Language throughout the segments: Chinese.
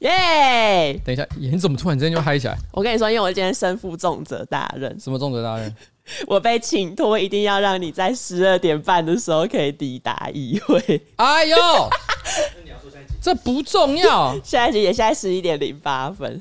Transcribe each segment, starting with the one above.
耶！等一下，你怎么突然之间就嗨起来？我跟你说，因为我今天身负重责大任。什么重责大任？我被请托，一定要让你在十二点半的时候可以抵达议会。哎呦，这不重要。下一集也现在十一点零八分。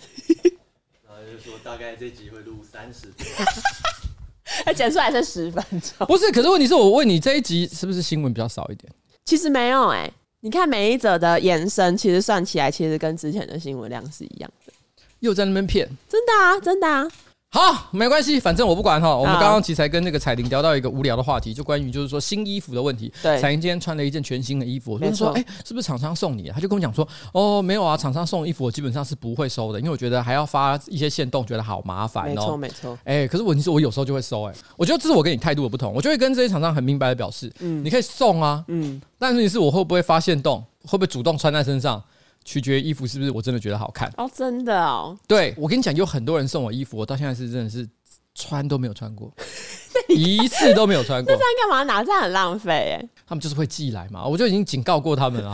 然后就说大概这集会录三十分，还剪出来是十分钟。不是，可是问题是我问你，这一集是不是新闻比较少一点？其实没有哎、欸，你看每一则的延伸，其实算起来，其实跟之前的新闻量是一样的。又在那边骗，真的啊，真的啊。好，没关系，反正我不管哈。我们刚刚其实才跟那个彩玲聊到一个无聊的话题，就关于就是说新衣服的问题。对，彩玲今天穿了一件全新的衣服，我就说，哎、欸，是不是厂商送你？他就跟我讲说，哦，没有啊，厂商送衣服我基本上是不会收的，因为我觉得还要发一些限动，觉得好麻烦哦。没错，没错。哎，可是问题是我有时候就会收，哎，我觉得这是我跟你态度的不同，我就会跟这些厂商很明白的表示，嗯，你可以送啊，嗯，但是你是我会不会发现动，会不会主动穿在身上？取决于衣服是不是我真的觉得好看哦，真的哦。对，我跟你讲，有很多人送我衣服，我到现在是真的是穿都没有穿过，一次都没有穿过。这样干嘛拿？这样很浪费哎。他们就是会寄来嘛，我就已经警告过他们了。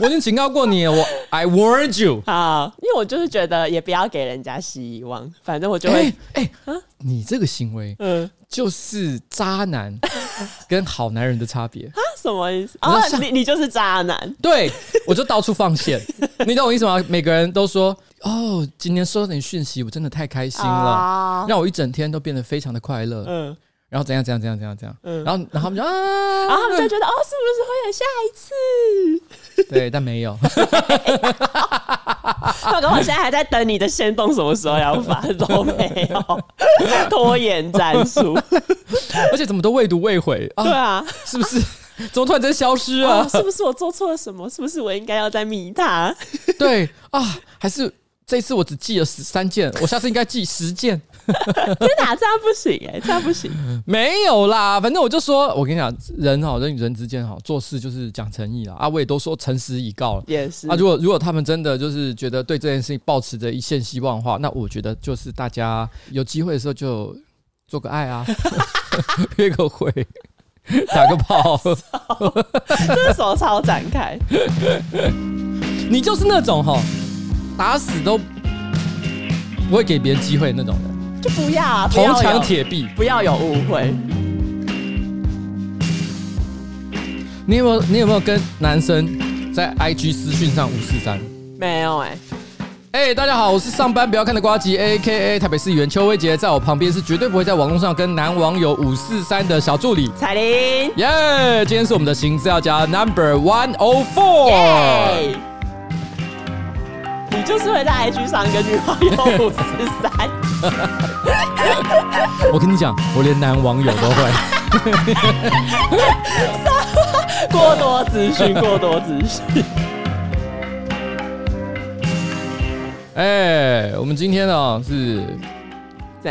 我已经警告过你了，我 I warned you 啊，因为我就是觉得也不要给人家希望，反正我就会哎、欸欸、你这个行为嗯。就是渣男跟好男人的差别啊？什么意思？啊，你你就是渣男？对，我就到处放线，你懂我意思吗？每个人都说哦，今天收到你讯息，我真的太开心了，啊、让我一整天都变得非常的快乐。嗯。然后怎样怎样怎样怎样怎样，嗯，然后然后他们就啊，然后他们就觉得哦，是不是会有下一次？对，但没有。他跟我现在还在等你的先动，什么时候要发都没有，拖延战术，而且怎么都未读未回啊？对啊，是不是？怎么突然间消失啊？哦，是不是我做错了什么？是不是我应该要再迷他？对啊，还是这次我只寄了十三件，我下次应该寄十件。天哪，这样不行哎、欸，这样不行。没有啦，反正我就说，我跟你讲，人好，人与人之间好，做事就是讲诚意啦。啊，我也都说诚实以告了。也是。啊，如果如果他们真的就是觉得对这件事情抱持着一线希望的话，那我觉得就是大家有机会的时候就做个爱啊，约个会，打个炮，这是手超展开。你就是那种哈，打死都不会给别人机会的那种人。就不要啊！铜墙铁壁，不要有误会。你有没有？你有没有跟男生在 IG 私讯上五四三？没有哎、欸。哎、欸，大家好，我是上班不要看的瓜吉，AKA 台北市议员邱威杰，在我旁边是绝对不会在网络上跟男网友五四三的小助理彩玲。耶今天是我们的新资料夹 Number One O Four。你就是会在 IG 上跟女网友五十三。我跟你讲，我连男网友都会。过多资讯，过多资讯。哎，我们今天呢是。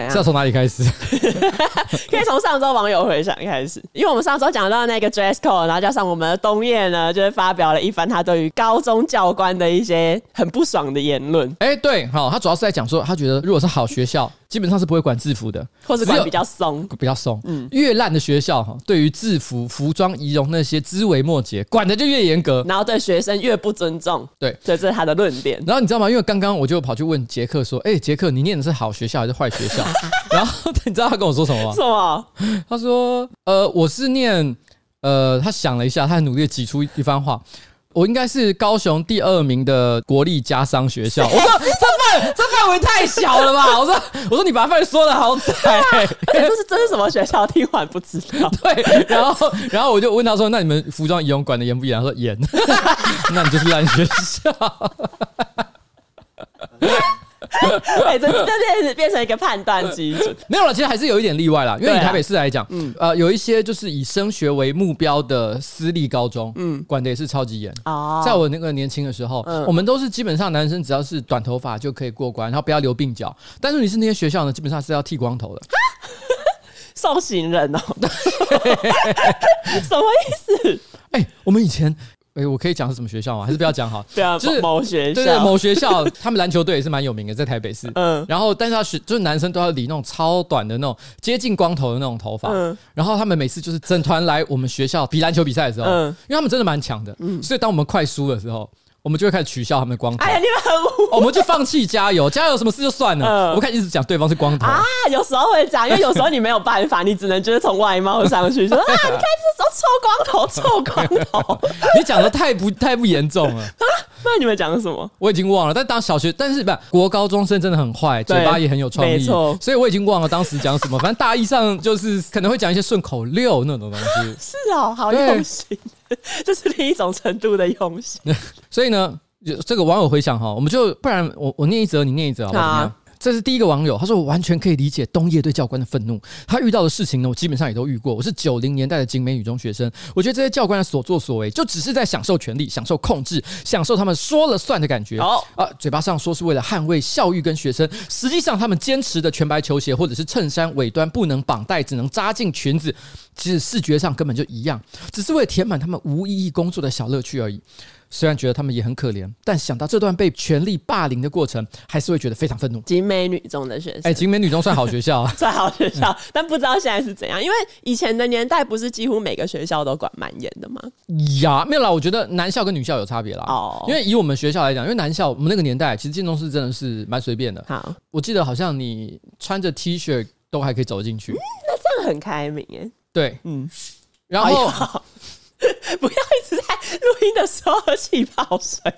是要从哪里开始？可以从上周网友回想开始，因为我们上周讲到那个 dress code，然后加上我们的东叶呢，就是发表了一番他对于高中教官的一些很不爽的言论。哎、欸，对，好，他主要是在讲说，他觉得如果是好学校，基本上是不会管制服的，或者管比较松，比较松。嗯，越烂的学校哈，对于制服、服装、仪容那些枝微末节，管的就越严格，然后对学生越不尊重。对，所以这是他的论点。然后你知道吗？因为刚刚我就跑去问杰克说：“哎、欸，杰克，你念的是好学校还是坏学校？” 然后你知道他跟我说什么吗？什么？他说：“呃，我是念……呃，他想了一下，他很努力的挤出一番话。我应该是高雄第二名的国立家商学校。我说这范这范围太小了吧？我说我说你把范围说的好窄，欸，这是这是什么学校？听完不知道。对，然后然后我就问他说：那你们服装仪容管的严不严？他说严。那你就是烂学校。” 哎，这这变变成一个判断基准，没有了。其实还是有一点例外啦，因为以台北市来讲，嗯，呃，有一些就是以升学为目标的私立高中，嗯，管的也是超级严。哦，在我那个年轻的时候，我们都是基本上男生只要是短头发就可以过关，然后不要留鬓角。但是你是那些学校呢，基本上是要剃光头的，受刑人哦。什么意思？哎，我们以前。哎、欸，我可以讲是什么学校吗？还是不要讲好？对啊，就是某学校，对，对对，某学校，他们篮球队也是蛮有名的，在台北市。嗯，然后但是他学就是男生都要理那种超短的那种接近光头的那种头发。嗯，然后他们每次就是整团来我们学校比篮球比赛的时候，嗯，因为他们真的蛮强的，嗯，所以当我们快输的时候，我们就会开始取笑他们的光头。哎呀，你们很无、哦，我们就放弃加油，加油什么事就算了。嗯、我们开始一直讲对方是光头啊，有时候会这样，因为有时候你没有办法，你只能就是从外貌上去说啊，你看这种臭光头，臭光头。你讲的太不太不严重了。那你们讲的什么？我已经忘了。但当小学，但是不，国高中生真的很坏，嘴巴也很有创意，没错。所以我已经忘了当时讲什么。反正大意上就是可能会讲一些顺口溜那种东西。是哦，好用心，这是另一种程度的用心。所以呢，这个网友回想哈，我们就不然我我念一则，你念一则好不好？这是第一个网友，他说我完全可以理解东叶对教官的愤怒。他遇到的事情呢，我基本上也都遇过。我是九零年代的景美女中学生，我觉得这些教官的所作所为，就只是在享受权力、享受控制、享受他们说了算的感觉。好啊，嘴巴上说是为了捍卫校誉跟学生，实际上他们坚持的全白球鞋或者是衬衫尾端不能绑带，只能扎进裙子，其实视觉上根本就一样，只是为了填满他们无意义工作的小乐趣而已。虽然觉得他们也很可怜，但想到这段被权力霸凌的过程，还是会觉得非常愤怒。景美女中的学生，哎，景美女中算好学校啊，算好学校，嗯、但不知道现在是怎样。因为以前的年代，不是几乎每个学校都管蛮严的吗？呀，没有啦，我觉得男校跟女校有差别啦。哦，因为以我们学校来讲，因为男校我们那个年代，其实建中是真的是蛮随便的。好，我记得好像你穿着 T 恤都还可以走进去，嗯、那这样很开明耶。对，嗯，然后。哎 不要一直在录音的时候喝气泡水，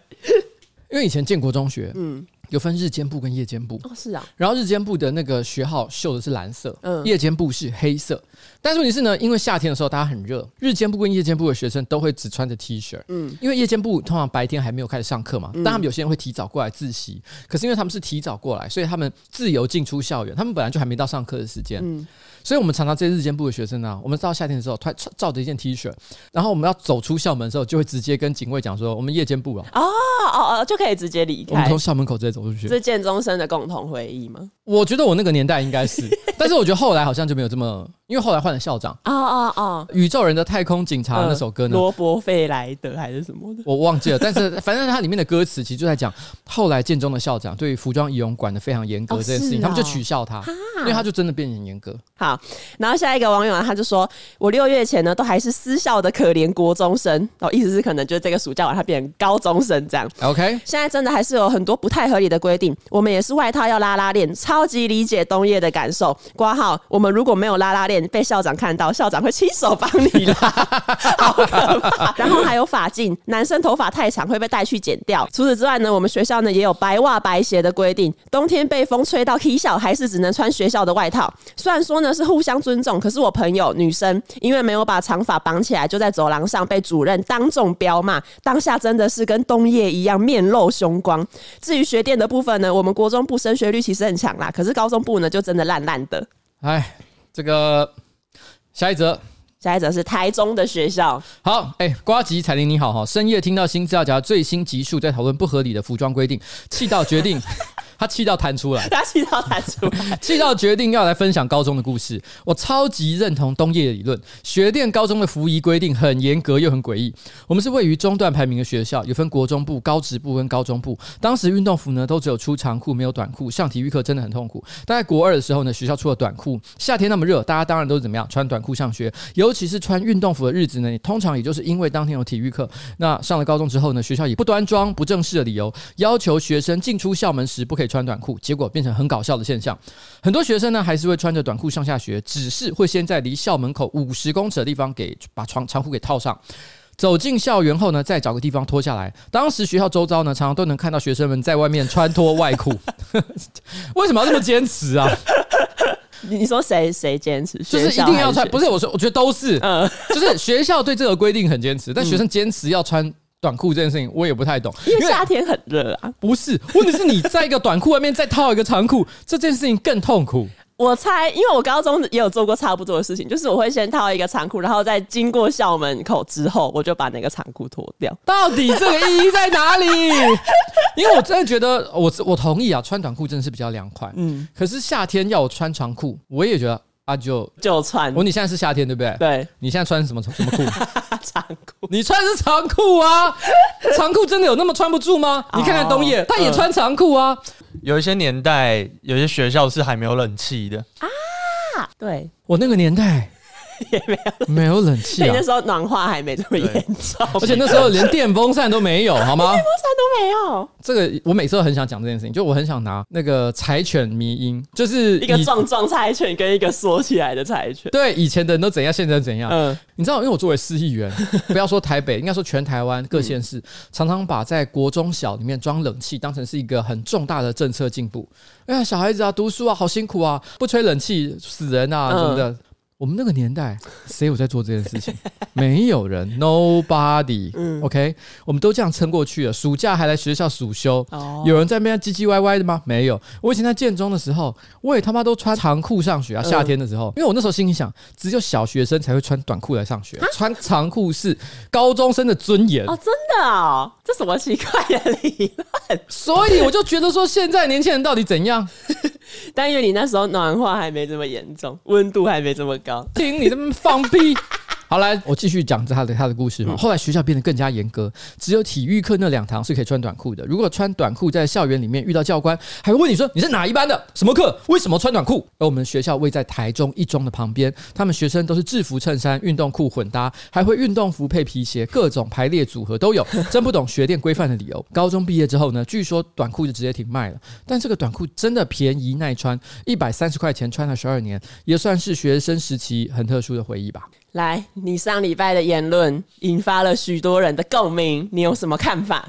因为以前建国中学，嗯，有分日间部跟夜间部。哦，是啊，然后日间部的那个学号绣的是蓝色，嗯，夜间部是黑色。但是问题是呢，因为夏天的时候大家很热，日间部跟夜间部的学生都会只穿着 T 恤，嗯，因为夜间部通常白天还没有开始上课嘛，但他们有些人会提早过来自习，可是因为他们是提早过来，所以他们自由进出校园，他们本来就还没到上课的时间，嗯。所以，我们常常这些日间部的学生呢，我们到夏天的时候，穿照着一件 T 恤，然后我们要走出校门的时候，就会直接跟警卫讲说：“我们夜间部啊。”哦哦哦，就可以直接离开。我们从校门口直接走出去。是建中生的共同回忆吗？我觉得我那个年代应该是，但是我觉得后来好像就没有这么，因为后来换了校长。哦哦哦，宇宙人的太空警察那首歌呢？罗伯费莱德还是什么的？我忘记了。但是反正它里面的歌词其实就在讲，后来建中的校长对于服装仪容管的非常严格这件事情，他们就取笑他，因为他就真的变得很严格。好，然后下一个网友啊，他就说：“我六月前呢，都还是私校的可怜国中生哦，意思是可能就是这个暑假完他变成高中生这样。”OK，现在真的还是有很多不太合理的规定。我们也是外套要拉拉链，超级理解冬夜的感受。挂号，我们如果没有拉拉链，被校长看到，校长会亲手帮你拉，好可怕。然后还有发禁，男生头发太长会被带去剪掉。除此之外呢，我们学校呢也有白袜白鞋的规定，冬天被风吹到踢小，还是只能穿学校的外套。虽然说呢是互相尊重，可是我朋友女生因为没有把长发绑起来，就在走廊上被主任当众彪骂，当下真的是跟冬夜一样面露凶光。至于学电的部分呢，我们国中部升学率其实很强啦，可是高中部呢就真的烂烂的。哎，这个下一则，下一则是台中的学校。好，哎，瓜吉彩玲你好哈，深夜听到新资料夹最新集数在讨论不合理的服装规定，气到决定。他气到弹出来，他气到弹出来，气到决定要来分享高中的故事。我超级认同东叶的理论，学电高中的服仪规定很严格又很诡异。我们是位于中段排名的学校，有分国中部、高职部跟高中部。当时运动服呢都只有出长裤没有短裤，上体育课真的很痛苦。大概国二的时候呢，学校出了短裤，夏天那么热，大家当然都是怎么样穿短裤上学。尤其是穿运动服的日子呢，通常也就是因为当天有体育课。那上了高中之后呢，学校以不端庄、不正式的理由，要求学生进出校门时不可以穿短裤，结果变成很搞笑的现象。很多学生呢，还是会穿着短裤上下学，只是会先在离校门口五十公尺的地方给把长长裤给套上。走进校园后呢，再找个地方脱下来。当时学校周遭呢，常常都能看到学生们在外面穿脱外裤。为什么要这么坚持啊？你说谁谁坚持？就是一定要穿？不是我说，我觉得都是。嗯，就是学校对这个规定很坚持，但学生坚持要穿。短裤这件事情我也不太懂，因为夏天很热啊。不是，问题是你在一个短裤外面再套一个长裤，这件事情更痛苦。我猜，因为我高中也有做过差不多的事情，就是我会先套一个长裤，然后在经过校门口之后，我就把那个长裤脱掉。到底这个意义在哪里？因为我真的觉得，我我同意啊，穿短裤真的是比较凉快。嗯，可是夏天要我穿长裤，我也觉得。啊就就穿，我你现在是夏天对不对？对，你现在穿什么什么裤？长裤。你穿的是长裤啊？长裤真的有那么穿不住吗？你看看东叶，他也穿长裤啊。有一些年代，有些学校是还没有冷气的啊。对，我那个年代也没有没有冷气啊。那时候暖化还没这么严重，而且那时候连电风扇都没有，好吗？电风扇都没有。这个我每次都很想讲这件事情，就我很想拿那个柴犬迷音，就是一个壮壮柴犬跟一个缩起来的柴犬。对，以前的人都怎样，现在怎样？嗯，你知道，因为我作为市议员，不要说台北，应该说全台湾各县市，嗯、常常把在国中小里面装冷气当成是一个很重大的政策进步。哎呀，小孩子啊，读书啊，好辛苦啊，不吹冷气死人啊，什么的。嗯我们那个年代，谁有在做这件事情？没有人，Nobody。嗯，OK，我们都这样撑过去了。暑假还来学校暑修，哦、有人在那边唧唧歪歪的吗？没有。我以前在建中的时候，我也他妈都穿长裤上学啊。夏天的时候，嗯、因为我那时候心里想，只有小学生才会穿短裤来上学，穿长裤是高中生的尊严。哦，真的哦，这什么奇怪的理论？所以我就觉得说，现在年轻人到底怎样？但因为你那时候暖化还没这么严重，温度还没这么高，听你这么放屁。好，来，我继续讲他的他的故事嘛。后来学校变得更加严格，只有体育课那两堂是可以穿短裤的。如果穿短裤在校园里面遇到教官，还会问你说你是哪一班的，什么课，为什么穿短裤？而我们学校位在台中一中的旁边，他们学生都是制服衬衫、运动裤混搭，还会运动服配皮鞋，各种排列组合都有。真不懂学店规范的理由。高中毕业之后呢，据说短裤就直接停卖了。但这个短裤真的便宜耐穿，一百三十块钱穿了十二年，也算是学生时期很特殊的回忆吧。来，你上礼拜的言论引发了许多人的共鸣，你有什么看法？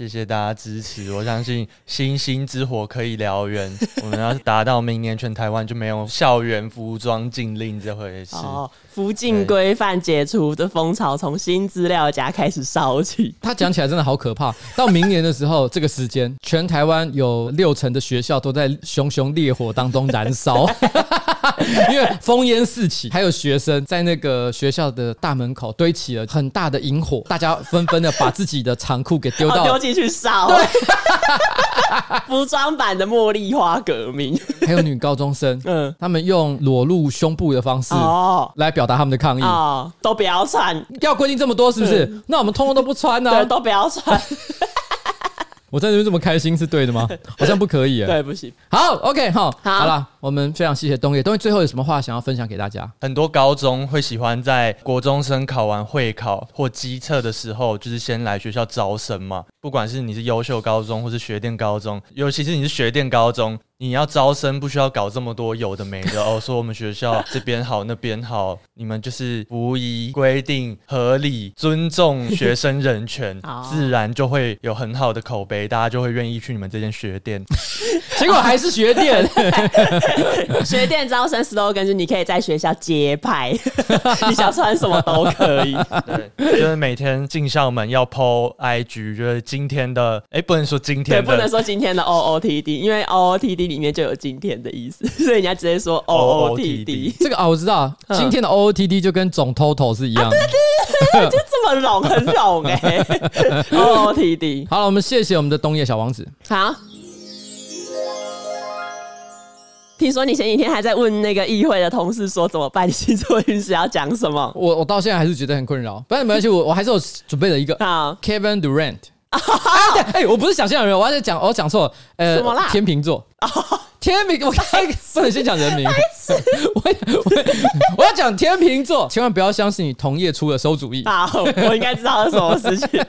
谢谢大家支持，我相信星星之火可以燎原。我们要达到明年全台湾就没有校园服装禁令这回事。哦，服禁规范解除的风潮从新资料夹开始烧起。他讲起来真的好可怕。到明年的时候，这个时间，全台湾有六成的学校都在熊熊烈火当中燃烧。因为烽烟四起，还有学生在那个学校的大门口堆起了很大的萤火，大家纷纷的把自己的长裤给丢到丢进去烧。对，服装版的茉莉花革命。还有女高中生，嗯，他们用裸露胸部的方式哦来表达他们的抗议哦，都不要穿，要规定这么多是不是？嗯、那我们通通都不穿呢、都不要穿。我在这边这么开心是对的吗？好像不可以啊。对，不行。好，OK，好，好了，我们非常谢谢东野。东野最后有什么话想要分享给大家？很多高中会喜欢在国中生考完会考或基测的时候，就是先来学校招生嘛。不管是你是优秀高中或是学店高中，尤其是你是学店高中。你要招生不需要搞这么多有的没的 哦，说我们学校这边好那边好，你们就是无疑规定合理，尊重学生人权，自然就会有很好的口碑，大家就会愿意去你们这间学店。结果还是学店，学店招生 slogan 就你可以在学校街拍，你想穿什么都可以。对，就是每天进校门要 po IG，就是今天的，哎、欸，不能说今天的，对，不能说今天的 OOTD，因为 OOTD。里面就有今天的意思，所以人家直接说 O O T D。这个啊，我知道，今天的 O O T D 就跟总 total 是一样的，啊、对对对，就这么冗，很冗哎、欸。O O T D。好了，我们谢谢我们的东野小王子。好，听说你前几天还在问那个议会的同事说怎么办？你星座运势要讲什么？我我到现在还是觉得很困扰。不然没关系，我我还是有准备了一个。啊，Kevin Durant。啊，对，哎，我不是想象人，我要在讲，我讲错了，呃，什么啦？天秤座。天秤，我开 不能先讲人名。我我我要讲天秤座，千万不要相信你同业出的馊主意。好，我应该知道是什么事情。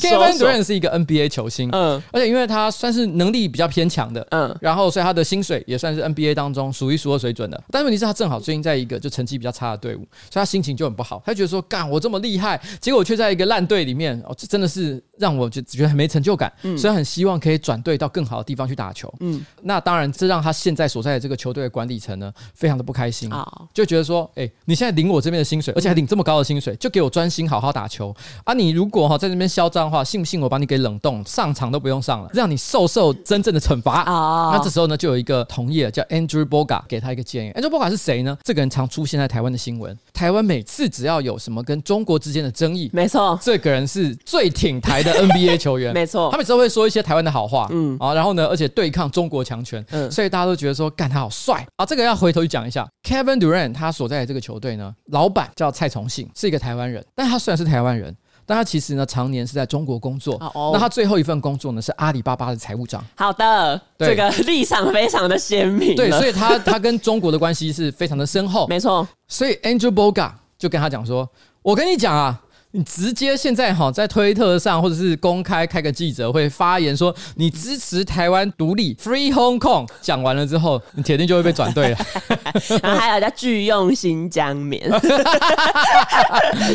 Kevin Durant 是一个 NBA 球星，嗯，而且因为他算是能力比较偏强的，嗯，然后所以他的薪水也算是 NBA 当中数一数二水准的。但问题是，他正好最近在一个就成绩比较差的队伍，所以他心情就很不好。他觉得说，干我这么厉害，结果我却在一个烂队里面，哦，这真的是让我就觉得很没成就感。嗯，所以很希望可以转队到更好的地方去打球。嗯，那当然。这让他现在所在的这个球队的管理层呢，非常的不开心，就觉得说，哎，你现在领我这边的薪水，而且还领这么高的薪水，就给我专心好好打球啊！你如果哈在这边嚣张的话，信不信我把你给冷冻，上场都不用上了，让你受受真正的惩罚啊！那这时候呢，就有一个同业叫 Andrew Bogut 给他一个建议。Andrew Bogut 是谁呢？这个人常出现在台湾的新闻，台湾每次只要有什么跟中国之间的争议，没错，这个人是最挺台的 NBA 球员，没错，他每次都会说一些台湾的好话，嗯啊，然后呢，而且对抗中国强权，嗯。所以大家都觉得说，干他好帅啊！这个要回头去讲一下，Kevin Durant 他所在的这个球队呢，老板叫蔡崇信，是一个台湾人。但他虽然是台湾人，但他其实呢，常年是在中国工作。哦，那他最后一份工作呢，是阿里巴巴的财务长。好的，这个立场非常的鲜明。对，所以他他跟中国的关系是非常的深厚。没错，所以 Andrew Bogut 就跟他讲说：“我跟你讲啊。”你直接现在哈在推特上或者是公开开个记者会发言说你支持台湾独立 Free Hong Kong，讲完了之后你铁定就会被转队了。然后还有叫拒用新疆棉，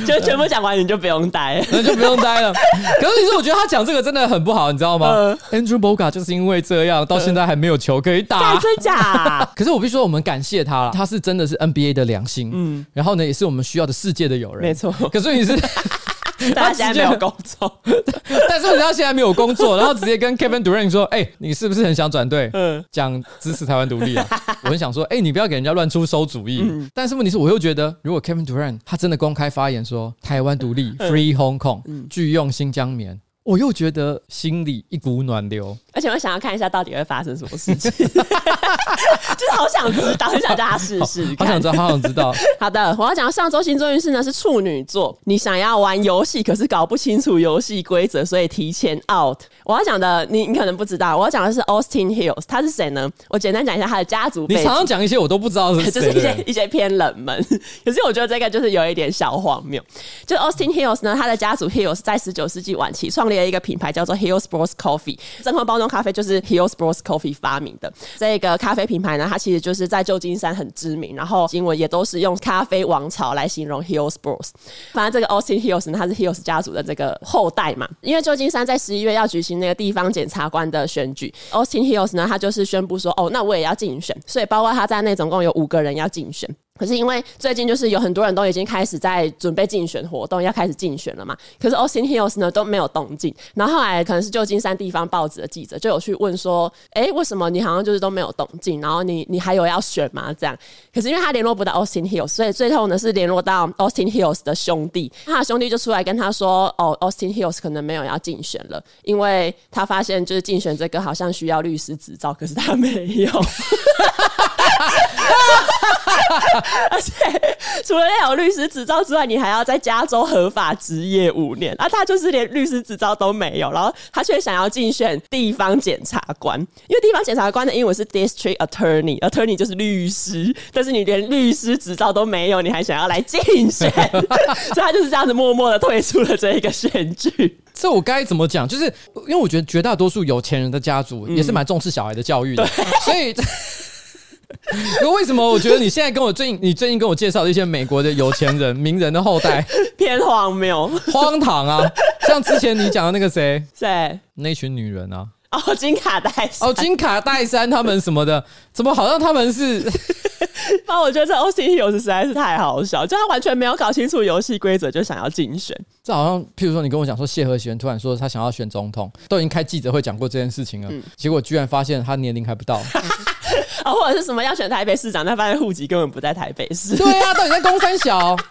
就全部讲完你就不用待了，那就不用待了。可是你说我觉得他讲这个真的很不好，你知道吗、呃、？Andrew Bogut 就是因为这样到现在还没有球可以打，真假？可是我必须说我们感谢他了，他是真的是 NBA 的良心，嗯，然后呢也是我们需要的世界的友人，没错。可是你是。他现在没有工作，但是他现在没有工作，然后直接跟 Kevin Durant 说：“哎、欸，你是不是很想转队？嗯，讲支持台湾独立啊？”我很想说：“哎、欸，你不要给人家乱出馊主意。嗯”但是问题是，我又觉得，如果 Kevin Durant 他真的公开发言说台湾独立 Free Hong Kong，拒用新疆棉。我又觉得心里一股暖流，而且我想要看一下到底会发生什么事情，就是好想知道，很想叫他试试，好想知道，好想知道。好的，我要讲上周星座运势呢是处女座，你想要玩游戏，可是搞不清楚游戏规则，所以提前 out。我要讲的，你你可能不知道，我要讲的是 Austin Hills，他是谁呢？我简单讲一下他的家族背景。你常常讲一些我都不知道是谁，就是一些一些偏冷门，可是我觉得这个就是有一点小荒谬。就 Austin Hills 呢，他的家族 Hills 在十九世纪晚期创立的一个品牌，叫做 Hills Bros Coffee，真空包装咖啡就是 Hills Bros Coffee 发明的。这个咖啡品牌呢，它其实就是在旧金山很知名，然后新闻也都是用咖啡王朝来形容 Hills Bros。反正这个 Austin Hills 呢，他是 Hills 家族的这个后代嘛。因为旧金山在十一月要举行那个地方检察官的选举，Austin Hills 呢，他就是宣布说，哦，那我也要竞选，所以包括他在内，总共有五个人要竞选。可是因为最近就是有很多人都已经开始在准备竞选活动，要开始竞选了嘛。可是 Austin Hills 呢都没有动静。然后后来可能是旧金山地方报纸的记者就有去问说：“哎、欸，为什么你好像就是都没有动静？然后你你还有要选吗？”这样。可是因为他联络不到 Austin Hills，所以最后呢是联络到 Austin Hills 的兄弟。他的兄弟就出来跟他说：“哦，Austin Hills 可能没有要竞选了，因为他发现就是竞选这个好像需要律师执照，可是他没有。” 而且除了要有律师执照之外，你还要在加州合法执业五年。啊，他就是连律师执照都没有，然后他却想要竞选地方检察官，因为地方检察官的英文是 District Attorney，Attorney 就是律师，但是你连律师执照都没有，你还想要来竞选，所以他就是这样子默默的退出了这一个选举。这我该怎么讲？就是因为我觉得绝大多数有钱人的家族也是蛮重视小孩的教育的，嗯、所以。为什么我觉得你现在跟我最近，你最近跟我介绍的一些美国的有钱人、名人的后代 偏荒谬、荒唐啊？像之前你讲的那个谁？谁？那群女人啊？哦，金卡戴珊。哦，金卡戴珊他们什么的，怎么好像他们是？那我觉得这 Austin Hills 实在是太好笑，就他完全没有搞清楚游戏规则就想要竞选。这好像，譬如说你跟我讲说谢和弦突然说他想要选总统，都已经开记者会讲过这件事情了，嗯、结果居然发现他年龄还不到。啊，或者是什么要选台北市长，但发现户籍根本不在台北市。对啊，到底在公三小。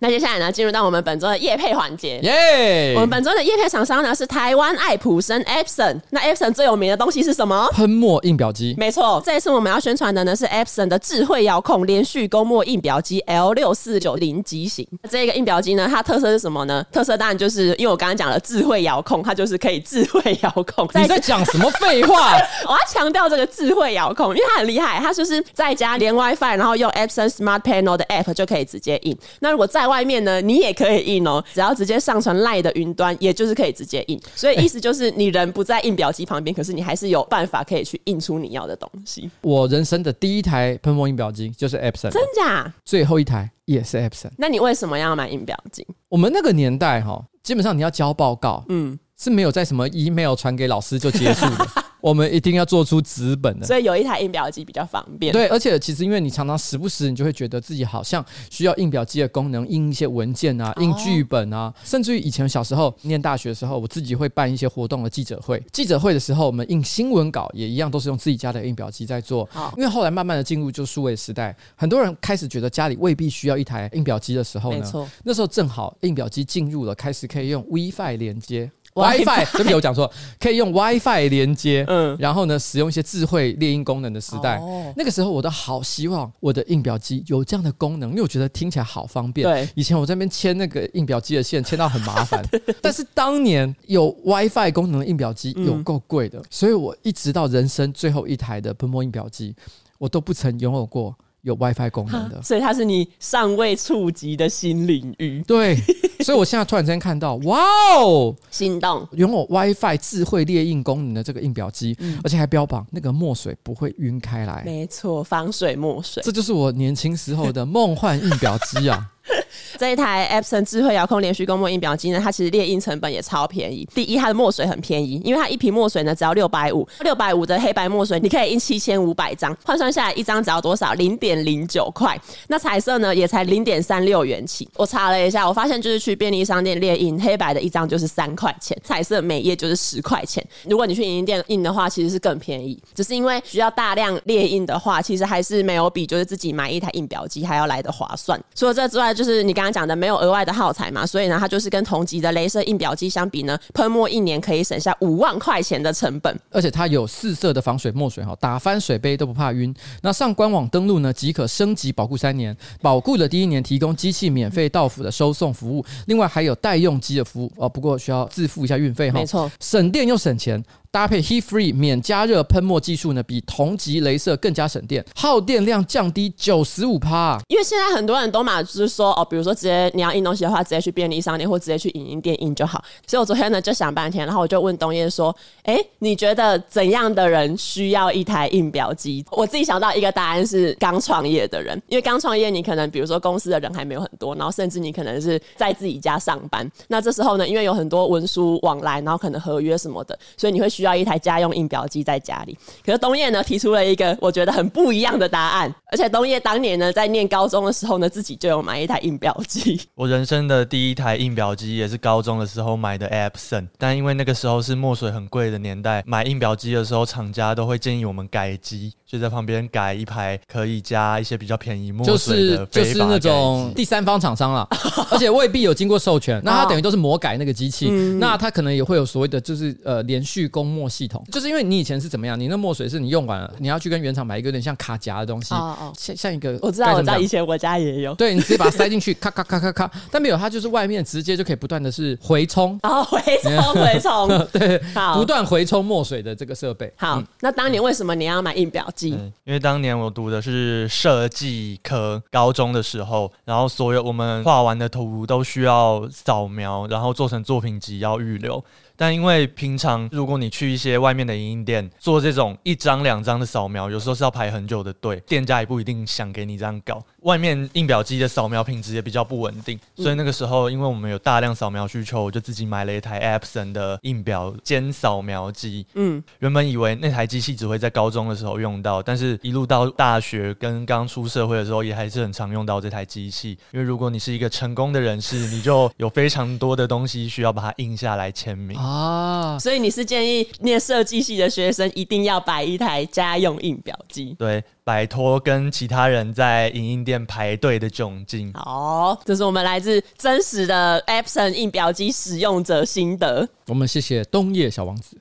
那接下来呢，进入到我们本周的夜配环节。耶！我们本周的夜配厂商呢是台湾爱普生 Epson。那 Epson 最有名的东西是什么？喷墨印表机。没错，这一次我们要宣传的呢是 Epson 的智慧遥控连续供墨印表机 L 六四九零机型。这个印表机呢，它特色是什么呢？特色当然就是因为我刚刚讲了智慧遥控，它就是可以智慧遥控。你在讲什么废话？我要强调这个智慧遥控，因为它很厉害，它就是在家连 WiFi，然后用 Epson Smart Panel 的 App 就可以直接印。那如果在外面呢，你也可以印哦，只要直接上传 LINE 的云端，也就是可以直接印。所以意思就是，你人不在印表机旁边，可是你还是有办法可以去印出你要的东西。我人生的第一台喷墨印表机就是 Epson，真假？最后一台也是 Epson。那你为什么要买印表机？我们那个年代哈，基本上你要交报告，嗯，是没有在什么 email 传给老师就结束的。我们一定要做出纸本的，所以有一台印表机比较方便。对，而且其实因为你常常时不时，你就会觉得自己好像需要印表机的功能，印一些文件啊，印剧本啊，甚至于以前小时候念大学的时候，我自己会办一些活动的记者会。记者会的时候，我们印新闻稿也一样，都是用自己家的印表机在做。因为后来慢慢的进入就数位时代，很多人开始觉得家里未必需要一台印表机的时候呢，没错，那时候正好印表机进入了开始可以用 WiFi 连接。WiFi，对不起，我讲错，可以用 WiFi 连接，嗯，然后呢，使用一些智慧猎鹰功能的时代，哦、那个时候我都好希望我的印表机有这样的功能，因为我觉得听起来好方便。对，以前我在那边牵那个印表机的线，牵到很麻烦。但是当年有 WiFi 功能的印表机有够贵的，嗯、所以我一直到人生最后一台的喷墨印表机，我都不曾拥有过。有 WiFi 功能的，所以它是你尚未触及的新领域。对，所以我现在突然间看到，哇哦，心动！拥有 WiFi 智慧列印功能的这个印表机，嗯、而且还标榜那个墨水不会晕开来。没错，防水墨水，这就是我年轻时候的梦幻印表机啊！这一台 Epson 智慧遥控连续供墨印表机呢，它其实列印成本也超便宜。第一，它的墨水很便宜，因为它一瓶墨水呢只要六百五，六百五的黑白墨水你可以印七千五百张，换算下来一张只要多少？零点零九块。那彩色呢也才零点三六元起。我查了一下，我发现就是去便利商店列印黑白的一张就是三块钱，彩色每页就是十块钱。如果你去影印店印的话，其实是更便宜。只是因为需要大量列印的话，其实还是没有比就是自己买一台印表机还要来得划算。除了这之外，就是你刚刚。讲的没有额外的耗材嘛，所以呢，它就是跟同级的镭射印表机相比呢，喷墨一年可以省下五万块钱的成本，而且它有四色的防水墨水哈，打翻水杯都不怕晕。那上官网登录呢，即可升级保固三年，保固的第一年提供机器免费到府的收送服务，另外还有代用机的服务哦，不过需要自付一下运费哈，没错，省电又省钱。搭配 Heat Free 免加热喷墨技术呢，比同级镭射更加省电，耗电量降低九十五趴。因为现在很多人都嘛，就是说哦，比如说直接你要印东西的话，直接去便利商店或直接去影印店印就好。所以我昨天呢就想半天，然后我就问东彦说：“哎，你觉得怎样的人需要一台印表机？”我自己想到一个答案是刚创业的人，因为刚创业你可能比如说公司的人还没有很多，然后甚至你可能是在自己家上班，那这时候呢，因为有很多文书往来，然后可能合约什么的，所以你会需要一台家用印表机在家里，可是东叶呢提出了一个我觉得很不一样的答案，而且东叶当年呢在念高中的时候呢，自己就有买一台印表机。我人生的第一台印表机也是高中的时候买的 Epson，但因为那个时候是墨水很贵的年代，买印表机的时候厂家都会建议我们改机，就在旁边改一排可以加一些比较便宜墨水的，就是就是那种第三方厂商了，而且未必有经过授权，那它 等于都是魔改那个机器，嗯、那它可能也会有所谓的就是呃连续供墨系统。就是因为你以前是怎么样？你那墨水是你用完了，你要去跟原厂买一个有点像卡夹的东西，哦哦像像一个我知道，我知道，以前我家也有。对，你直接把它塞进去，咔咔咔咔咔。但没有，它就是外面直接就可以不断的是回冲，然后回冲回冲，对，好，不断回冲墨水的这个设备。好，嗯、那当年为什么你要买印表机？因为当年我读的是设计科，高中的时候，然后所有我们画完的图都需要扫描，然后做成作品集要预留。但因为平常如果你去一些外面的影印店做这种一张两张的扫描，有时候是要排很久的队，店家也不一定想给你这样搞。外面印表机的扫描品质也比较不稳定，所以那个时候因为我们有大量扫描需求，我就自己买了一台 Epson 的印表兼扫描机。嗯，原本以为那台机器只会在高中的时候用到，但是一路到大学跟刚出社会的时候，也还是很常用到这台机器。因为如果你是一个成功的人士，你就有非常多的东西需要把它印下来签名。啊，所以你是建议念设计系的学生一定要摆一台家用印表机，对，摆脱跟其他人在影印店排队的窘境。好，这是我们来自真实的 Epson 印表机使用者心得。我们谢谢冬夜小王子。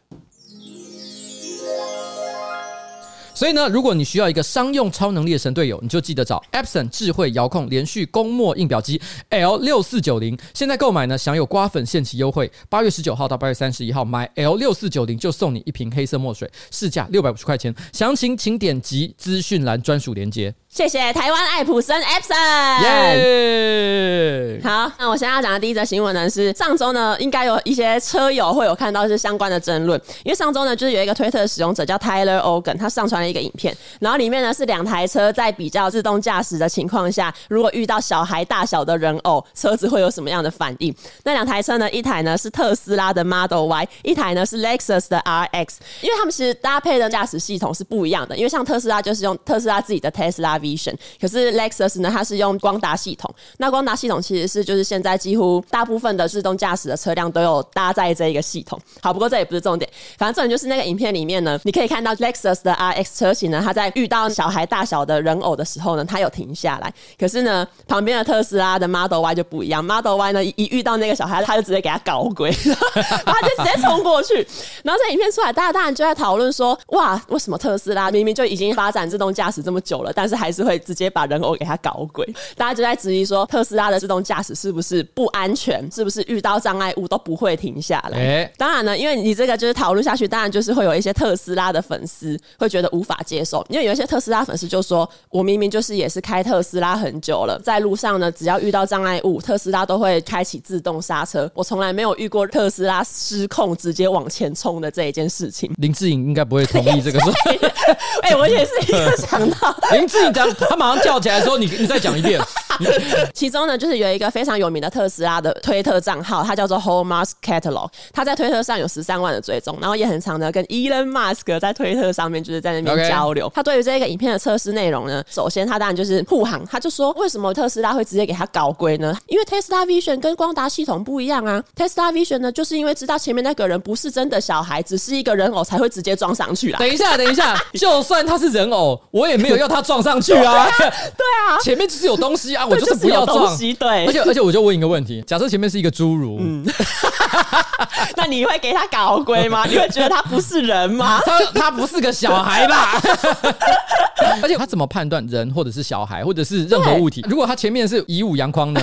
所以呢，如果你需要一个商用超能力的神队友，你就记得找 Epson 智慧遥控连续供墨印表机 L 六四九零。现在购买呢，享有刮粉限期优惠，八月十九号到八月三十一号买 L 六四九零就送你一瓶黑色墨水，市价六百五十块钱。详情请点击资讯栏专属链接。谢谢台湾爱普生 Epson。耶！好，那我现在要讲的第一则新闻呢，是上周呢，应该有一些车友会有看到是相关的争论，因为上周呢，就是有一个推特的使用者叫 Tyler Ogan，他上传了一个影片，然后里面呢是两台车在比较自动驾驶的情况下，如果遇到小孩大小的人偶，车子会有什么样的反应？那两台车呢，一台呢是特斯拉的 Model Y，一台呢是 Lexus 的 RX，因为他们其实搭配的驾驶系统是不一样的，因为像特斯拉就是用特斯拉自己的 Tesla V。可是 Lexus 呢，它是用光达系统。那光达系统其实是就是现在几乎大部分的自动驾驶的车辆都有搭载这一个系统。好，不过这也不是重点，反正重点就是那个影片里面呢，你可以看到 Lexus 的 RX 车型呢，它在遇到小孩大小的人偶的时候呢，它有停下来。可是呢，旁边的特斯拉的 Model Y 就不一样，Model Y 呢一遇到那个小孩，他就直接给他搞鬼，他就直接冲过去。然后这影片出来，大家当然就在讨论说，哇，为什么特斯拉明明就已经发展自动驾驶这么久了，但是还是会直接把人偶给他搞鬼？大家就在质疑说，特斯拉的自动驾驶是不是不安全？是不是遇到障碍物都不会停下来？欸、当然呢，因为你这个就是讨论下去，当然就是会有一些特斯拉的粉丝会觉得无法接受，因为有一些特斯拉粉丝就说，我明明就是也是开特斯拉很久了，在路上呢，只要遇到障碍物，特斯拉都会开启自动刹车，我从来没有遇过特斯拉失控直接往前冲的这一件事情。林志颖应该不会同意这个说。哎、欸，我也是 一个想到林志颖讲，他马上叫起来说：“你你再讲一遍。”其中呢，就是有一个非常有名的特斯拉的推特账号，它叫做 Whole Mars Catalog，他在推特上有十三万的追踪，然后也很常的跟 Elon Musk 在推特上面就是在那边交流。他对于这个影片的测试内容呢，首先他当然就是护航，他就说，为什么特斯拉会直接给他搞龟呢？因为 Tesla Vision 跟光达系统不一样啊。Tesla Vision 呢，就是因为知道前面那个人不是真的小孩，只是一个人偶，才会直接撞上去啦。等一下，等一下，就算他是人偶，我也没有要他撞上去啊。对啊，前面就是有东西啊，我就是不要撞。对，而且而且我就问一个问题，假设前面是一个侏儒，嗯。那你会给他搞龟吗？你会觉得他不是人吗？他他不是个小孩吧？而且他怎么判断人或者是小孩或者是任何物体？如果他前面是以武扬匡呢？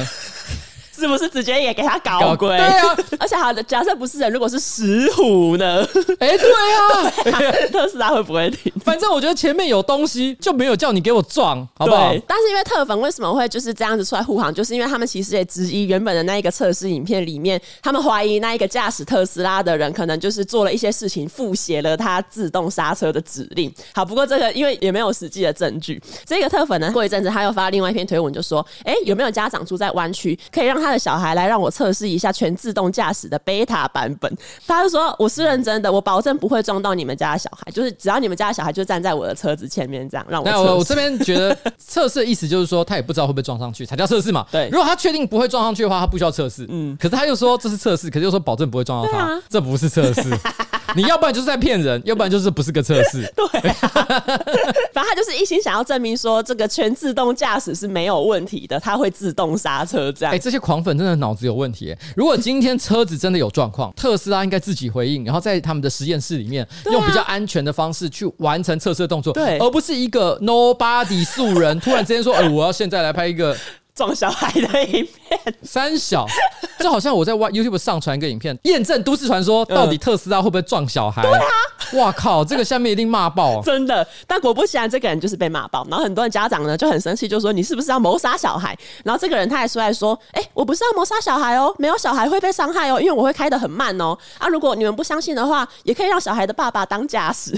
是不是直接也给他搞鬼？对啊，而且好的，假设不是人，如果是石虎呢？哎、欸，对啊，特斯拉会不会停？反正我觉得前面有东西，就没有叫你给我撞，好不好？但是因为特粉为什么会就是这样子出来护航？就是因为他们其实也质疑原本的那一个测试影片里面，他们怀疑那一个驾驶特斯拉的人可能就是做了一些事情，复写了他自动刹车的指令。好，不过这个因为也没有实际的证据。这个特粉呢，过一阵子他又发另外一篇推文，就说：哎、欸，有没有家长住在湾区，可以让他的小孩来让我测试一下全自动驾驶的 beta 版本。他就说：“我是认真的，我保证不会撞到你们家的小孩。就是只要你们家的小孩就站在我的车子前面，这样让我那。”我我这边觉得测试的意思就是说，他也不知道会不会撞上去才叫测试嘛。对，如果他确定不会撞上去的话，他不需要测试。嗯，可是他又说这是测试，可是又说保证不会撞到他，啊、这不是测试。你要不然就是在骗人，要不然就是不是个测试。对、啊，反正他就是一心想要证明说这个全自动驾驶是没有问题的，他会自动刹车这样。哎、欸，这些狂粉真的脑子有问题。如果今天车子真的有状况，特斯拉应该自己回应，然后在他们的实验室里面用比较安全的方式去完成测试的动作，对，而不是一个 nobody 素人突然之间说：“哎，我要现在来拍一个。”撞小孩的影片，三小，就好像我在 YouTube 上传一个影片，验证都市传说，到底特斯拉会不会撞小孩？对啊，哇靠，这个下面一定骂爆，真的。但果不其然，这个人就是被骂爆，然后很多人家长呢就很生气，就说你是不是要谋杀小孩？然后这个人他还出来说，哎、欸，我不是要谋杀小孩哦，没有小孩会被伤害哦，因为我会开得很慢哦。啊，如果你们不相信的话，也可以让小孩的爸爸当驾驶。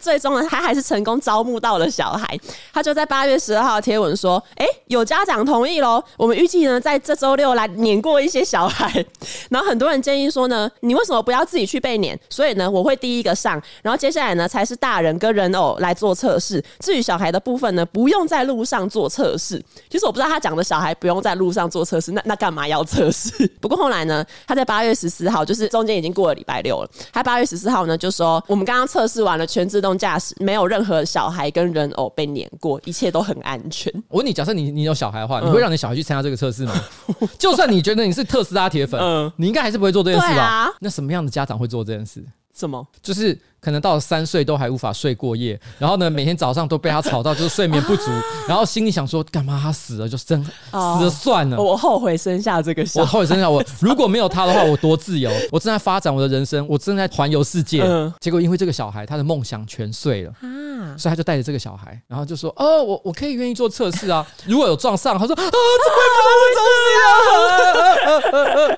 最终呢，他还是成功招募到了小孩。他就在八月十二号贴文说：“哎、有家长同意喽，我们预计呢，在这周六来碾过一些小孩。”然后很多人建议说呢：“你为什么不要自己去被碾？”所以呢，我会第一个上，然后接下来呢，才是大人跟人偶来做测试。至于小孩的部分呢，不用在路上做测试。其实我不知道他讲的小孩不用在路上做测试，那那干嘛要测试？不过后来呢，他在八月十四号，就是中间已经过了礼拜六了。他八月十四号呢，就说我们刚刚测试完了全自动。驾驶没有任何小孩跟人偶被碾过，一切都很安全。我问你，假设你你有小孩的话，你会让你小孩去参加这个测试吗？嗯、就算你觉得你是特斯拉铁粉，嗯，你应该还是不会做这件事吧？啊、那什么样的家长会做这件事？什么？就是。可能到了三岁都还无法睡过夜，然后呢，每天早上都被他吵到，就是睡眠不足，然后心里想说，干嘛他死了就真死了算了。我后悔生下这个小孩，我后悔生下我，如果没有他的话，我多自由，我正在发展我的人生，我正在环游世界。结果因为这个小孩，他的梦想全碎了啊，所以他就带着这个小孩，然后就说：“哦，我我可以愿意做测试啊，如果有撞上，他说啊，怎么会不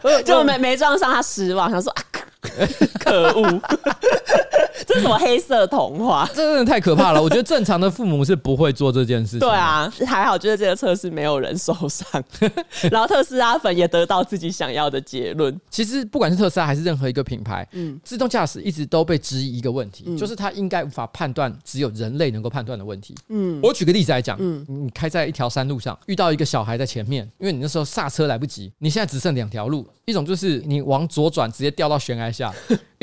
会撞上啊？就没没撞上，他失望，他说啊。” 可恶。这是什么黑色童话？这真的太可怕了！我觉得正常的父母是不会做这件事情。对啊，还好，就是这个测试没有人受伤，然后特斯拉粉也得到自己想要的结论。其实不管是特斯拉还是任何一个品牌，嗯，自动驾驶一直都被质疑一个问题，嗯、就是它应该无法判断只有人类能够判断的问题。嗯，我举个例子来讲，嗯，你开在一条山路上，遇到一个小孩在前面，因为你那时候刹车来不及，你现在只剩两条路，一种就是你往左转直接掉到悬崖下。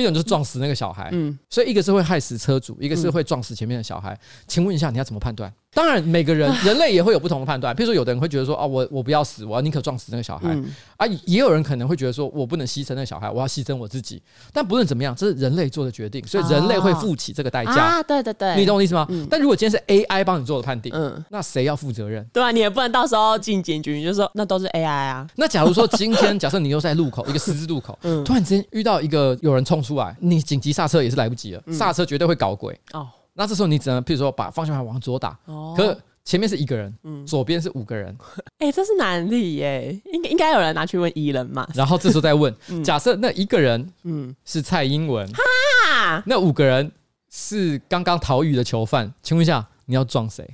一种就是撞死那个小孩，嗯，所以一个是会害死车主，一个是会撞死前面的小孩。请问一下，你要怎么判断？当然，每个人人类也会有不同的判断。譬如说，有的人会觉得说，啊，我我不要死，我要宁可撞死那个小孩。嗯、啊，也有人可能会觉得说，我不能牺牲那个小孩，我要牺牲我自己。但不论怎么样，这是人类做的决定，所以人类会负起这个代价。啊，对对对，你懂我意思吗？嗯、但如果今天是 AI 帮你做的判定，嗯，那谁要负责任？对啊，你也不能到时候进警局，你就说那都是 AI 啊。那假如说今天 假设你又在路口一个十字路口，嗯，突然之间遇到一个有人冲出来，你紧急刹车也是来不及了，刹车绝对会搞鬼哦。那这时候你只能譬如说把方向盘往左打，哦，可是。前面是一个人，嗯，左边是五个人，哎、欸，这是难题耶，应该应该有人拿去问伊人嘛？然后这时候再问，嗯、假设那一个人，嗯，是蔡英文，哈，那五个人是刚刚逃狱的囚犯，请问一下，你要撞谁？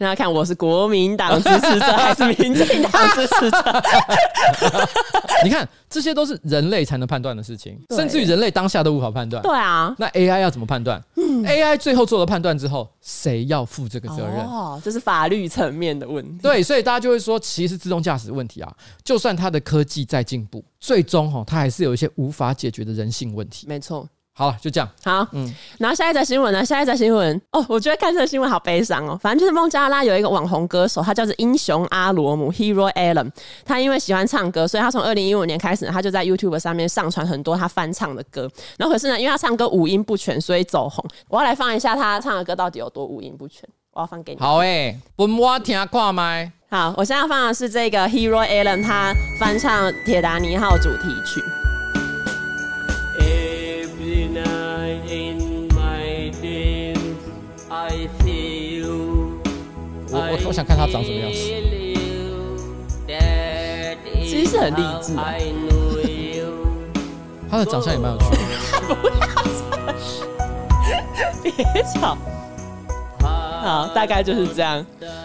那要看我是国民党支持者还是民进党支持者？你看，这些都是人类才能判断的事情，甚至于人类当下都无法判断。对啊，那 AI 要怎么判断？嗯，AI 最后做了判断之后，谁要负这个责任？哦，这是法律层面的问题。对，所以大家就会说，其实自动驾驶的问题啊，就算它的科技在进步，最终哈，它还是有一些无法解决的人性问题。没错。好了，就这样。好，嗯，然后下一则新闻呢？下一则新闻哦，我觉得看这个新闻好悲伤哦。反正就是孟加拉有一个网红歌手，他叫做英雄阿罗姆 （Hero Alan）。他因为喜欢唱歌，所以他从二零一五年开始呢，他就在 YouTube 上面上传很多他翻唱的歌。然后可是呢，因为他唱歌五音不全，所以走红。我要来放一下他唱的歌到底有多五音不全。我要放给你。好诶、欸，本我听挂麦。好，我现在要放的是这个 Hero Alan 他翻唱《铁达尼号》主题曲。我我想看他长什么样子，其实是很励志的，他的长相也蛮有趣的。不要吵，别吵。好，大概就是这样。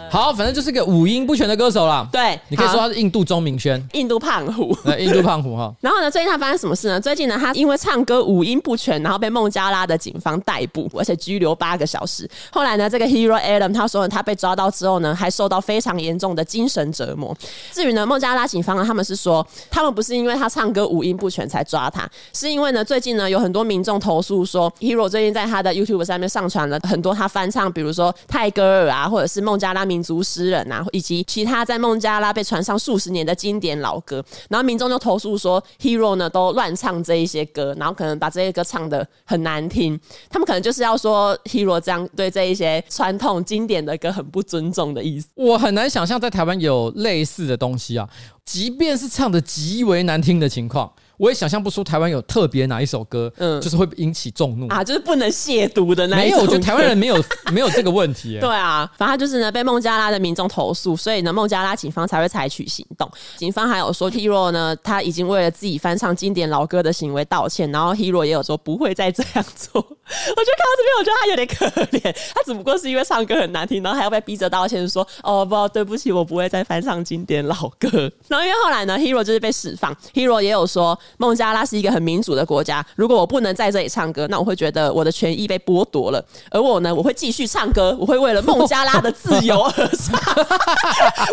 好，反正就是个五音不全的歌手啦。对，你可以说他是印度钟明轩，印度胖虎。印度胖虎哈。然后呢，最近他发生什么事呢？最近呢，他因为唱歌五音不全，然后被孟加拉的警方逮捕，而且拘留八个小时。后来呢，这个 Hero Adam 他说他被抓到之后呢，还受到非常严重的精神折磨。至于呢，孟加拉警方呢，他们是说，他们不是因为他唱歌五音不全才抓他，是因为呢，最近呢，有很多民众投诉说，Hero 最近在他的 YouTube 上面上传了很多他翻唱，比如说。泰戈尔啊，或者是孟加拉民族诗人啊，以及其他在孟加拉被传唱数十年的经典老歌，然后民众就投诉说，Hero 呢都乱唱这一些歌，然后可能把这些歌唱得很难听，他们可能就是要说 Hero 这样对这一些传统经典的歌很不尊重的意思。我很难想象在台湾有类似的东西啊，即便是唱得极为难听的情况。我也想象不出台湾有特别哪一首歌，嗯，就是会引起众怒啊，就是不能亵渎的那一种。没有，我觉得台湾人没有 没有这个问题。对啊，反正就是呢，被孟加拉的民众投诉，所以呢，孟加拉警方才会采取行动。警方还有说，Hero 呢，他已经为了自己翻唱经典老歌的行为道歉，然后 Hero 也有说不会再这样做。我觉得看到这边，我觉得他有点可怜，他只不过是因为唱歌很难听，然后还要被逼着道歉，说哦不，对不起，我不会再翻唱经典老歌。然后因为后来呢，Hero 就是被释放，Hero 也有说孟加拉是一个。很民主的国家，如果我不能在这里唱歌，那我会觉得我的权益被剥夺了。而我呢，我会继续唱歌，我会为了孟加拉的自由而唱。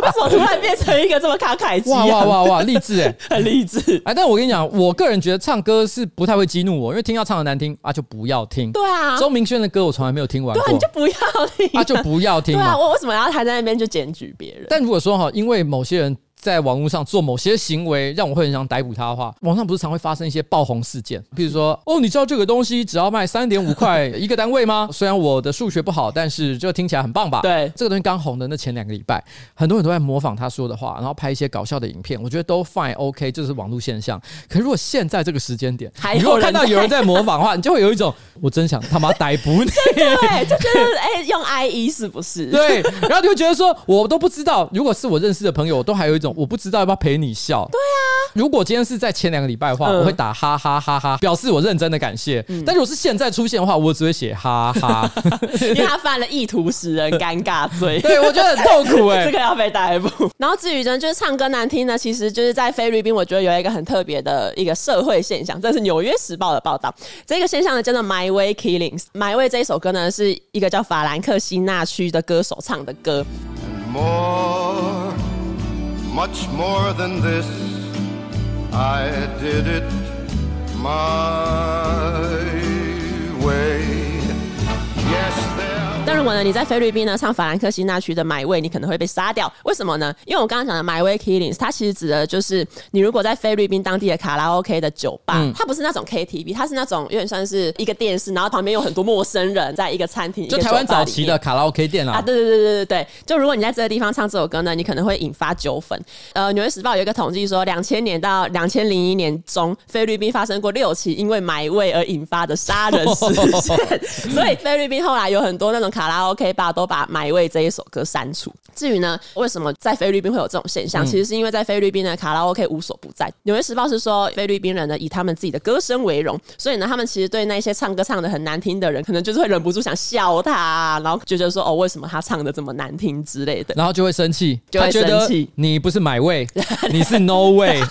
为什么突然变成一个这么慷慨激昂？哇哇哇哇，励志哎，很励志哎！但我跟你讲，我个人觉得唱歌是不太会激怒我，因为听到唱的难听啊，就不要听。对啊，周明轩的歌我从来没有听完过，对啊，你就不要听啊，就不要听。对啊，我为什么要还在那边就检举别人？但如果说哈，因为某些人。在网络上做某些行为，让我会很想逮捕他的话，网上不是常会发生一些爆红事件，比如说，哦，你知道这个东西只要卖三点五块一个单位吗？虽然我的数学不好，但是这个听起来很棒吧？对，这个东西刚红的那前两个礼拜，很多人都在模仿他说的话，然后拍一些搞笑的影片，我觉得都 fine OK，这是网络现象。可是如果现在这个时间点，你如果看到有人在模仿的话，你就会有一种我真想他妈逮捕你，对，就觉得哎，用 IE 是不是？对，然后你会觉得说，我都不知道，如果是我认识的朋友，我都还有一种。种我不知道要不要陪你笑。对啊，如果今天是在前两个礼拜的话，我会打哈哈哈哈，表示我认真的感谢。但如果是现在出现的话，我只会写哈哈，因为他犯了意图使人尴尬罪。对，我觉得很痛苦哎，这个要被逮捕。然后至于呢，就是唱歌难听呢，其实就是在菲律宾，我觉得有一个很特别的一个社会现象，这是《纽约时报》的报道。这个现象呢，叫做 My Way Killings。My Way 这一首歌呢，是一个叫法兰克辛纳区的歌手唱的歌。More, much more than this, I did it my 如果呢，你在菲律宾呢唱法兰克辛纳区的《My Way》，你可能会被杀掉。为什么呢？因为我刚刚讲的《My Way Killings》，它其实指的就是你如果在菲律宾当地的卡拉 OK 的酒吧，嗯、它不是那种 KTV，它是那种有点算是一个电视，然后旁边有很多陌生人在一个餐厅，就台湾早期的卡拉 OK 店啊。啊，对对对对对对，就如果你在这个地方唱这首歌呢，你可能会引发纠纷。呃，《纽约时报》有一个统计说，两千年到两千零一年中，菲律宾发生过六起因为《My Way》而引发的杀人事件，所以菲律宾后来有很多那种。卡拉 OK 吧都把《My Way》这一首歌删除。至于呢，为什么在菲律宾会有这种现象？其实是因为在菲律宾的卡拉 OK 无所不在。《纽约时报》是说，菲律宾人呢以他们自己的歌声为荣，所以呢，他们其实对那些唱歌唱的很难听的人，可能就是会忍不住想笑他，然后就觉得说哦，为什么他唱的这么难听之类的，然后就会生气，就会生气。你不是 My Way，你是 No Way，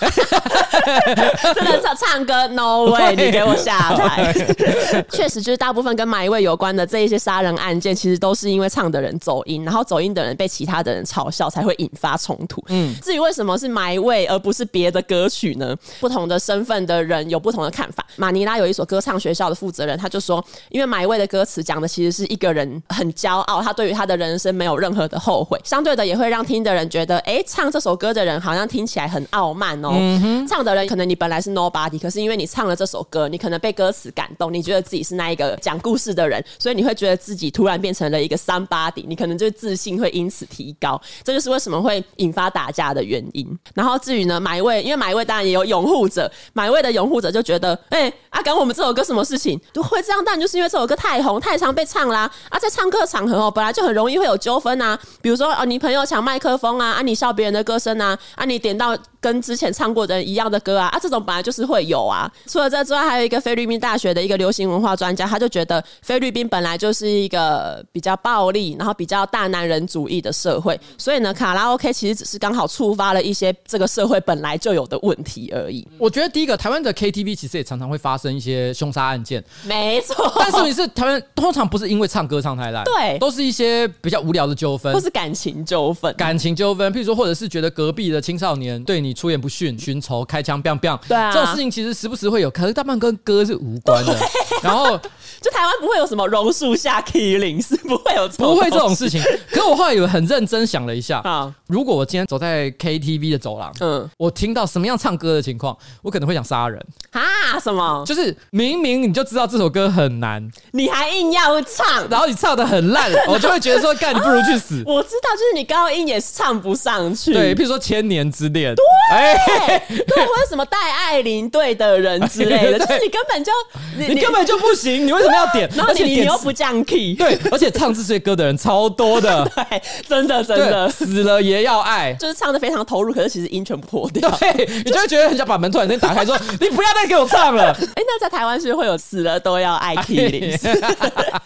真的唱唱歌 No Way，你给我下台。确实，就是大部分跟 My Way 有关的这一些杀人案件。其实都是因为唱的人走音，然后走音的人被其他的人嘲笑，才会引发冲突。嗯，至于为什么是 My Way 而不是别的歌曲呢？不同的身份的人有不同的看法。马尼拉有一所歌唱学校的负责人，他就说，因为 My Way 的歌词讲的其实是一个人很骄傲，他对于他的人生没有任何的后悔，相对的也会让听的人觉得，哎，唱这首歌的人好像听起来很傲慢哦。嗯，唱的人可能你本来是 Nobody，可是因为你唱了这首歌，你可能被歌词感动，你觉得自己是那一个讲故事的人，所以你会觉得自己突然。变成成了一个三八底你可能就自信会因此提高，这就是为什么会引发打架的原因。然后至于呢买位因为买位当然也有拥护者买位的拥护者就觉得，哎、欸，啊，关我们这首歌什么事情？都会这样，但就是因为这首歌太红、太常被唱啦。啊，在唱歌场合哦，本来就很容易会有纠纷啊，比如说哦，你朋友抢麦克风啊，啊，你笑别人的歌声啊，啊，你点到跟之前唱过的一样的歌啊，啊，这种本来就是会有啊。除了这之外，还有一个菲律宾大学的一个流行文化专家，他就觉得菲律宾本来就是一个。比较暴力，然后比较大男人主义的社会，所以呢，卡拉 OK 其实只是刚好触发了一些这个社会本来就有的问题而已。我觉得第一个，台湾的 KTV 其实也常常会发生一些凶杀案件，没错。但是问题是，台湾通常不是因为唱歌唱太烂，对，都是一些比较无聊的纠纷，或是感情纠纷，感情纠纷。譬如说，或者是觉得隔壁的青少年对你出言不逊，寻仇开枪，biang biang，对啊，这种事情其实时不时会有，可是大半跟歌是无关的。然后，就台湾不会有什么榕树下 killing，是 不会有。不会这种事情，可是我后来有很认真想了一下啊，如果我今天走在 KTV 的走廊，嗯，我听到什么样唱歌的情况，我可能会想杀人啊？什么？就是明明你就知道这首歌很难，你还硬要唱，然后你唱的很烂，我就会觉得说，干你不如去死。我知道，就是你高音也是唱不上去。对，譬如说《千年之恋》，对，对，或者什么戴爱玲队的人之类的，就是你根本就你根本就不行，你为什么要点？然后你你又不降 key，对，而且唱这些歌的人超多的，对，真的真的死了也要爱，就是唱的非常投入，可是其实音全部破掉，对，你就会觉得很想把门突然间打开，说 你不要再给我唱了。哎，那在台湾是会有死了都要爱 Killing。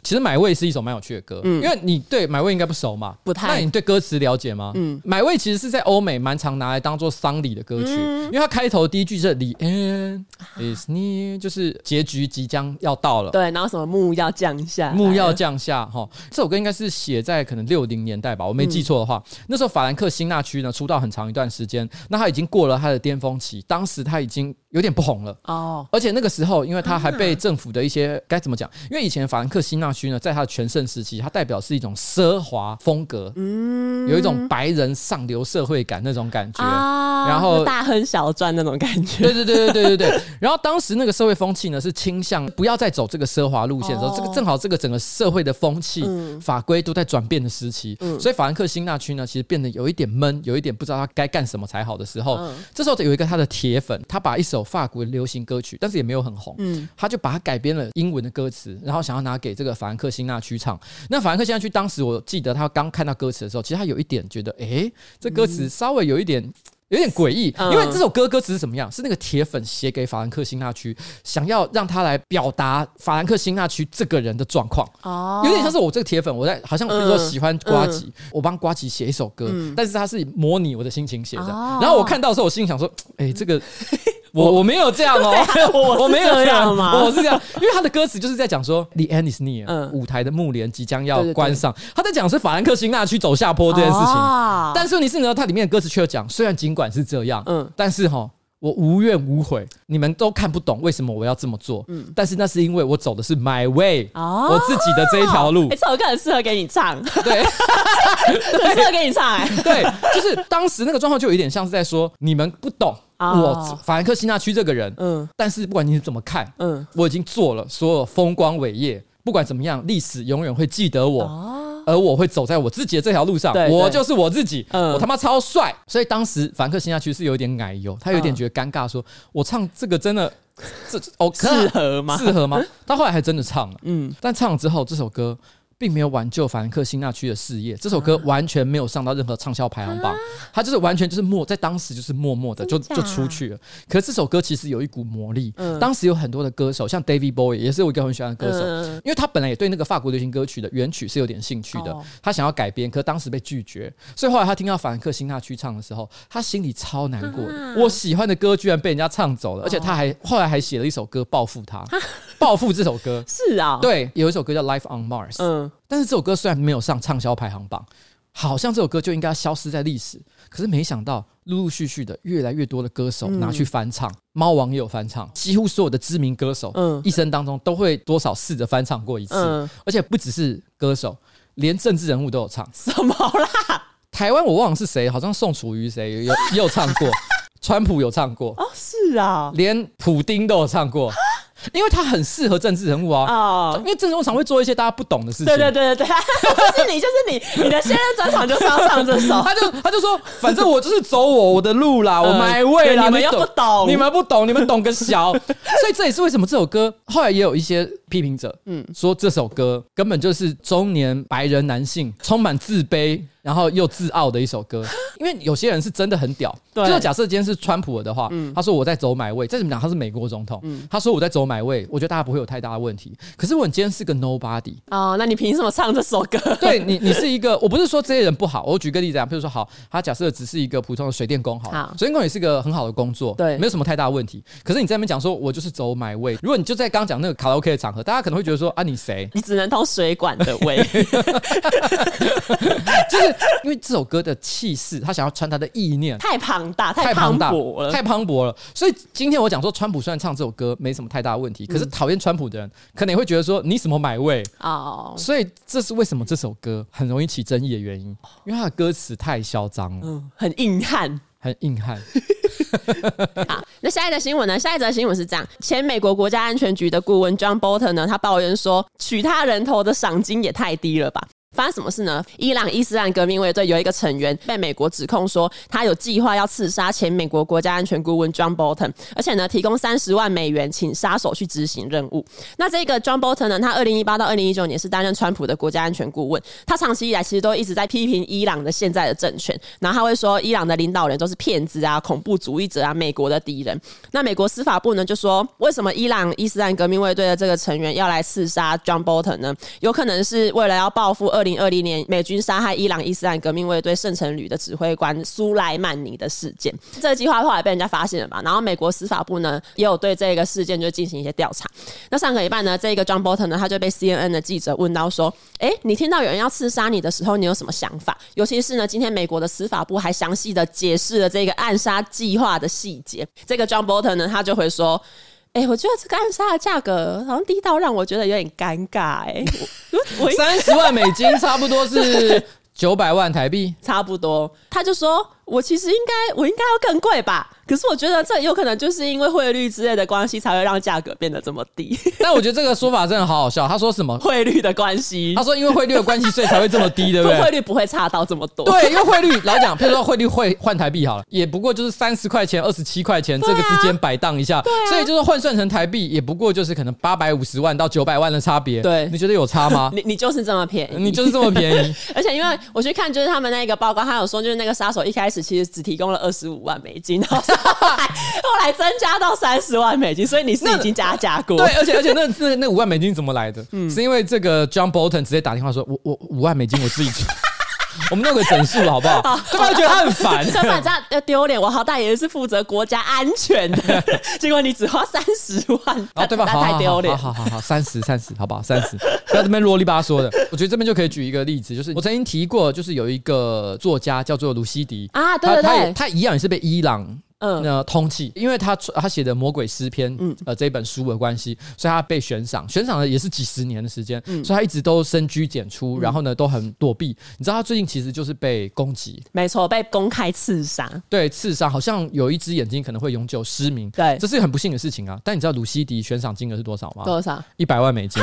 其实《买位》是一首蛮有趣的歌，嗯，因为你对《买位》应该不熟嘛，不太。那你对歌词了解吗？嗯，《买位》其实是在欧美蛮常拿来当做丧礼的歌曲，因为它开头第一句是 The end is near，就是结局即将要到了。对，然后什么幕要降下，幕要降下，哈，这首歌应该是写在可能六零年代吧，我没记错的话，那时候法兰克辛纳区呢出道很长一段时间，那他已经过了他的巅峰期，当时他已经。有点不红了。哦，而且那个时候，因为他还被政府的一些该怎么讲？因为以前法兰克辛纳区呢，在他的全盛时期，他代表是一种奢华风格，嗯，有一种白人上流社会感那种感觉，然后大亨小赚那种感觉，对对对对对对。对。然后当时那个社会风气呢，是倾向不要再走这个奢华路线的时候，这个正好这个整个社会的风气法规都在转变的时期，所以法兰克辛纳区呢，其实变得有一点闷，有一点不知道他该干什么才好的时候，这时候有一个他的铁粉，他把一首。法国流行歌曲，但是也没有很红。嗯，他就把它改编了英文的歌词，然后想要拿给这个法兰克辛纳区唱。那法兰克辛纳区当时，我记得他刚看到歌词的时候，其实他有一点觉得，哎，这歌词稍微有一点有点诡异。因为这首歌歌词是怎么样？是那个铁粉写给法兰克辛纳区，想要让他来表达法兰克辛纳区这个人的状况。哦，有点像是我这个铁粉，我在好像比如说喜欢瓜吉，我帮瓜吉写一首歌，但是他是模拟我的心情写的。然后我看到的时候，我心里想说，哎，这个。我我没有这样哦，我我没有这样吗？我是这样，因为他的歌词就是在讲说，The end is near，舞台的幕帘即将要关上。他在讲是法兰克辛纳去走下坡这件事情，但是问题是呢，他里面的歌词却讲，虽然尽管是这样，嗯，但是哈，我无怨无悔，你们都看不懂为什么我要这么做，嗯，但是那是因为我走的是 my way，我自己的这一条路。这首歌很适合给你唱，对，很适合给你唱，哎，对，就是当时那个状况就有一点像是在说，你们不懂。我法兰克辛纳区这个人，嗯，但是不管你是怎么看，嗯，我已经做了所有风光伟业，不管怎么样，历史永远会记得我，而我会走在我自己的这条路上，我就是我自己，我他妈超帅。所以当时法兰克辛纳区是有点奶油，他有点觉得尴尬，说我唱这个真的这哦适合吗？适合吗？他后来还真的唱了，嗯，但唱了之后这首歌。并没有挽救法兰克辛纳屈的事业，这首歌完全没有上到任何畅销排行榜，它就是完全就是默在当时就是默默的就就出去了。可是这首歌其实有一股魔力，当时有很多的歌手，像 David Bowie 也是我一个很喜欢的歌手，因为他本来也对那个法国流行歌曲的原曲是有点兴趣的，他想要改编，可当时被拒绝，所以后来他听到法兰克辛纳屈唱的时候，他心里超难过的。我喜欢的歌居然被人家唱走了，而且他还后来还写了一首歌报复他，报复这首歌是啊，对，有一首歌叫 Life on Mars，嗯。但是这首歌虽然没有上畅销排行榜，好像这首歌就应该消失在历史。可是没想到，陆陆续续的越来越多的歌手拿去翻唱，猫王也有翻唱，几乎所有的知名歌手，嗯，一生当中都会多少试着翻唱过一次。而且不只是歌手，连政治人物都有唱。什么啦？台湾我忘了是谁，好像宋楚瑜谁有也有唱过，川普有唱过。哦，是啊，连普丁都有唱过。因为他很适合政治人物啊，哦，因为政治人物常会做一些大家不懂的事情。对对对对对，就是你，就是你，你的现任专场就是要唱这首。他就他就说，反正我就是走我我的路啦，我 my way 啦，你们又不懂，你们不懂，你们懂个小。所以这也是为什么这首歌后来也有一些批评者，嗯，说这首歌根本就是中年白人男性充满自卑。然后又自傲的一首歌，因为有些人是真的很屌。对，就假设今天是川普的话，他说我在走买位再怎么讲他是美国总统，他说我在走买位我觉得大家不会有太大的问题。可是我今天是个 nobody 哦，那你凭什么唱这首歌？对你，你是 一个，我不是说这些人不好，我举个例子啊，比如说好，他假设只是一个普通的水电工，好，水电工也是一个很好的工作，对，没有什么太大的问题。可是你在那边讲说我就是走买位如果你就在刚讲那个卡拉 OK 的场合，大家可能会觉得说啊，你谁？你只能通水管的位，就是 因为这首歌。的气势，他想要传达的意念太庞大，太庞大了，太磅礴了。所以今天我讲说，川普虽然唱这首歌没什么太大的问题，可是讨厌川普的人可能也会觉得说，你什么买位哦。所以这是为什么这首歌很容易起争议的原因，因为他的歌词太嚣张了，嗯，很硬汉，很硬汉。好，那下一则新闻呢？下一则新闻是这样：前美国国家安全局的顾问 John Bolton 呢，他抱怨说，取他人头的赏金也太低了吧。发生什么事呢？伊朗伊斯兰革命卫队有一个成员被美国指控说，他有计划要刺杀前美国国家安全顾问 John Bolton，而且呢，提供三十万美元请杀手去执行任务。那这个 John Bolton 呢，他二零一八到二零一九年是担任川普的国家安全顾问，他长期以来其实都一直在批评伊朗的现在的政权，然后他会说伊朗的领导人都是骗子啊、恐怖主义者啊、美国的敌人。那美国司法部呢就说，为什么伊朗伊斯兰革命卫队的这个成员要来刺杀 John Bolton 呢？有可能是为了要报复二。二零二零年，美军杀害伊朗伊斯兰革命卫队圣城旅的指挥官苏莱曼尼的事件，这个计划后来被人家发现了吧？然后美国司法部呢，也有对这个事件就进行一些调查。那上个礼拜呢，这个 John Bolton 呢，他就被 CNN 的记者问到说：“哎，你听到有人要刺杀你的时候，你有什么想法？尤其是呢，今天美国的司法部还详细的解释了这个暗杀计划的细节。这个 John Bolton 呢，他就会说。”哎、欸，我觉得这个暗杀的价格好像低到让我觉得有点尴尬、欸。哎，三十万美金差不多是九百万台币，差不多。他就说。我其实应该，我应该要更贵吧？可是我觉得这有可能就是因为汇率之类的关系，才会让价格变得这么低。但我觉得这个说法真的好好笑。他说什么汇率的关系？他说因为汇率的关系，所以才会这么低，对不对？汇率不会差到这么多。对，因为汇率老讲，譬如说汇率会换台币好了，也不过就是三十块钱、二十七块钱这个之间摆荡一下。所以就是换算成台币，也不过就是可能八百五十万到九百万的差别。对，你觉得有差吗？你你就是这么便宜，你就是这么便宜。而且因为我去看，就是他们那个报告，他有说，就是那个杀手一开始。始其实只提供了二十五万美金，然后后来后来增加到三十万美金，所以你是已经加价过。对，而且而且那那那五万美金怎么来的？嗯，是因为这个 John Bolton 直接打电话说，我我五万美金我自己出。我们弄个整数好不好？对方觉得他很烦，相反这样要丢脸。我好歹也是负责国家安全的，结果你只花三十万，啊，对吧？太丢脸。好好好，三十三十，好不好？三十，不要这边啰里吧嗦的。我觉得这边就可以举一个例子，就是我曾经提过，就是有一个作家叫做卢西迪啊，对对对，他他一样也是被伊朗。嗯，那通气，因为他他写的《魔鬼诗篇》嗯，呃，这本书的关系，所以他被悬赏，悬赏了也是几十年的时间，嗯，所以他一直都深居简出，然后呢，都很躲避。你知道他最近其实就是被攻击，没错，被公开刺杀，对，刺杀，好像有一只眼睛可能会永久失明，对，这是很不幸的事情啊。但你知道鲁西迪悬赏金额是多少吗？多少？一百万美金。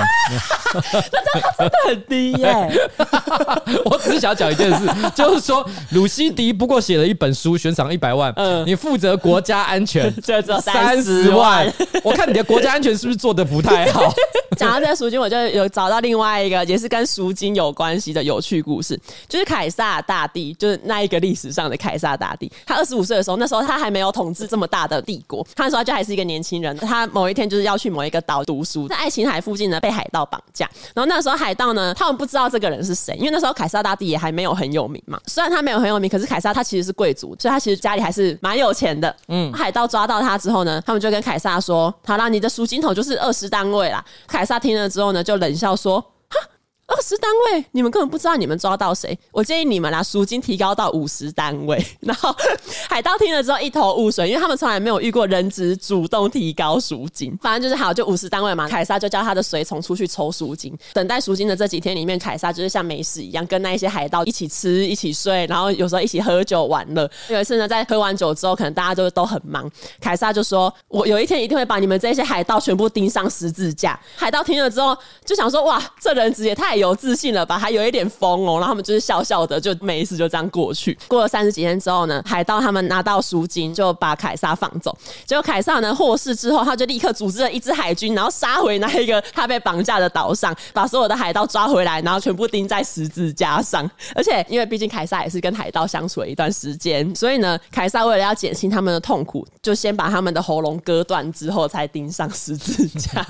那这样真的很低耶。我只是想讲一件事，就是说鲁西迪不过写了一本书，悬赏一百万，嗯，你负责国家安全，这只有三十万。我看你的国家安全是不是做的不太好？讲到这个赎金，我就有找到另外一个也是跟赎金有关系的有趣故事，就是凯撒大帝，就是那一个历史上的凯撒大帝。他二十五岁的时候，那时候他还没有统治这么大的帝国，他那时候就还是一个年轻人。他某一天就是要去某一个岛读书，在爱琴海附近呢被海盗绑架。然后那时候海盗呢，他们不知道这个人是谁，因为那时候凯撒大帝也还没有很有名嘛。虽然他没有很有名，可是凯撒他其实是贵族，所以他其实家里还是蛮有钱的。嗯，海盗抓到他之后呢，他们就跟凯撒说：“好啦，你的赎金头就是二十单位啦。”凯撒听了之后呢，就冷笑说。二十单位，你们根本不知道你们抓到谁。我建议你们拿赎金提高到五十单位。然后海盗听了之后一头雾水，因为他们从来没有遇过人质主动提高赎金。反正就是好，就五十单位嘛。凯撒就叫他的随从出去抽赎金。等待赎金的这几天里面，凯撒就是像没事一样，跟那一些海盗一起吃、一起睡，然后有时候一起喝酒玩乐。有一次呢，在喝完酒之后，可能大家就都很忙，凯撒就说：“我有一天一定会把你们这些海盗全部钉上十字架。”海盗听了之后就想说：“哇，这人质也太……”有自信了吧？还有一点疯哦，然后他们就是笑笑的，就每一次，就这样过去。过了三十几天之后呢，海盗他们拿到赎金，就把凯撒放走。结果凯撒呢获释之后，他就立刻组织了一支海军，然后杀回那一个他被绑架的岛上，把所有的海盗抓回来，然后全部钉在十字架上。而且因为毕竟凯撒也是跟海盗相处了一段时间，所以呢，凯撒为了要减轻他们的痛苦，就先把他们的喉咙割断之后，才钉上十字架。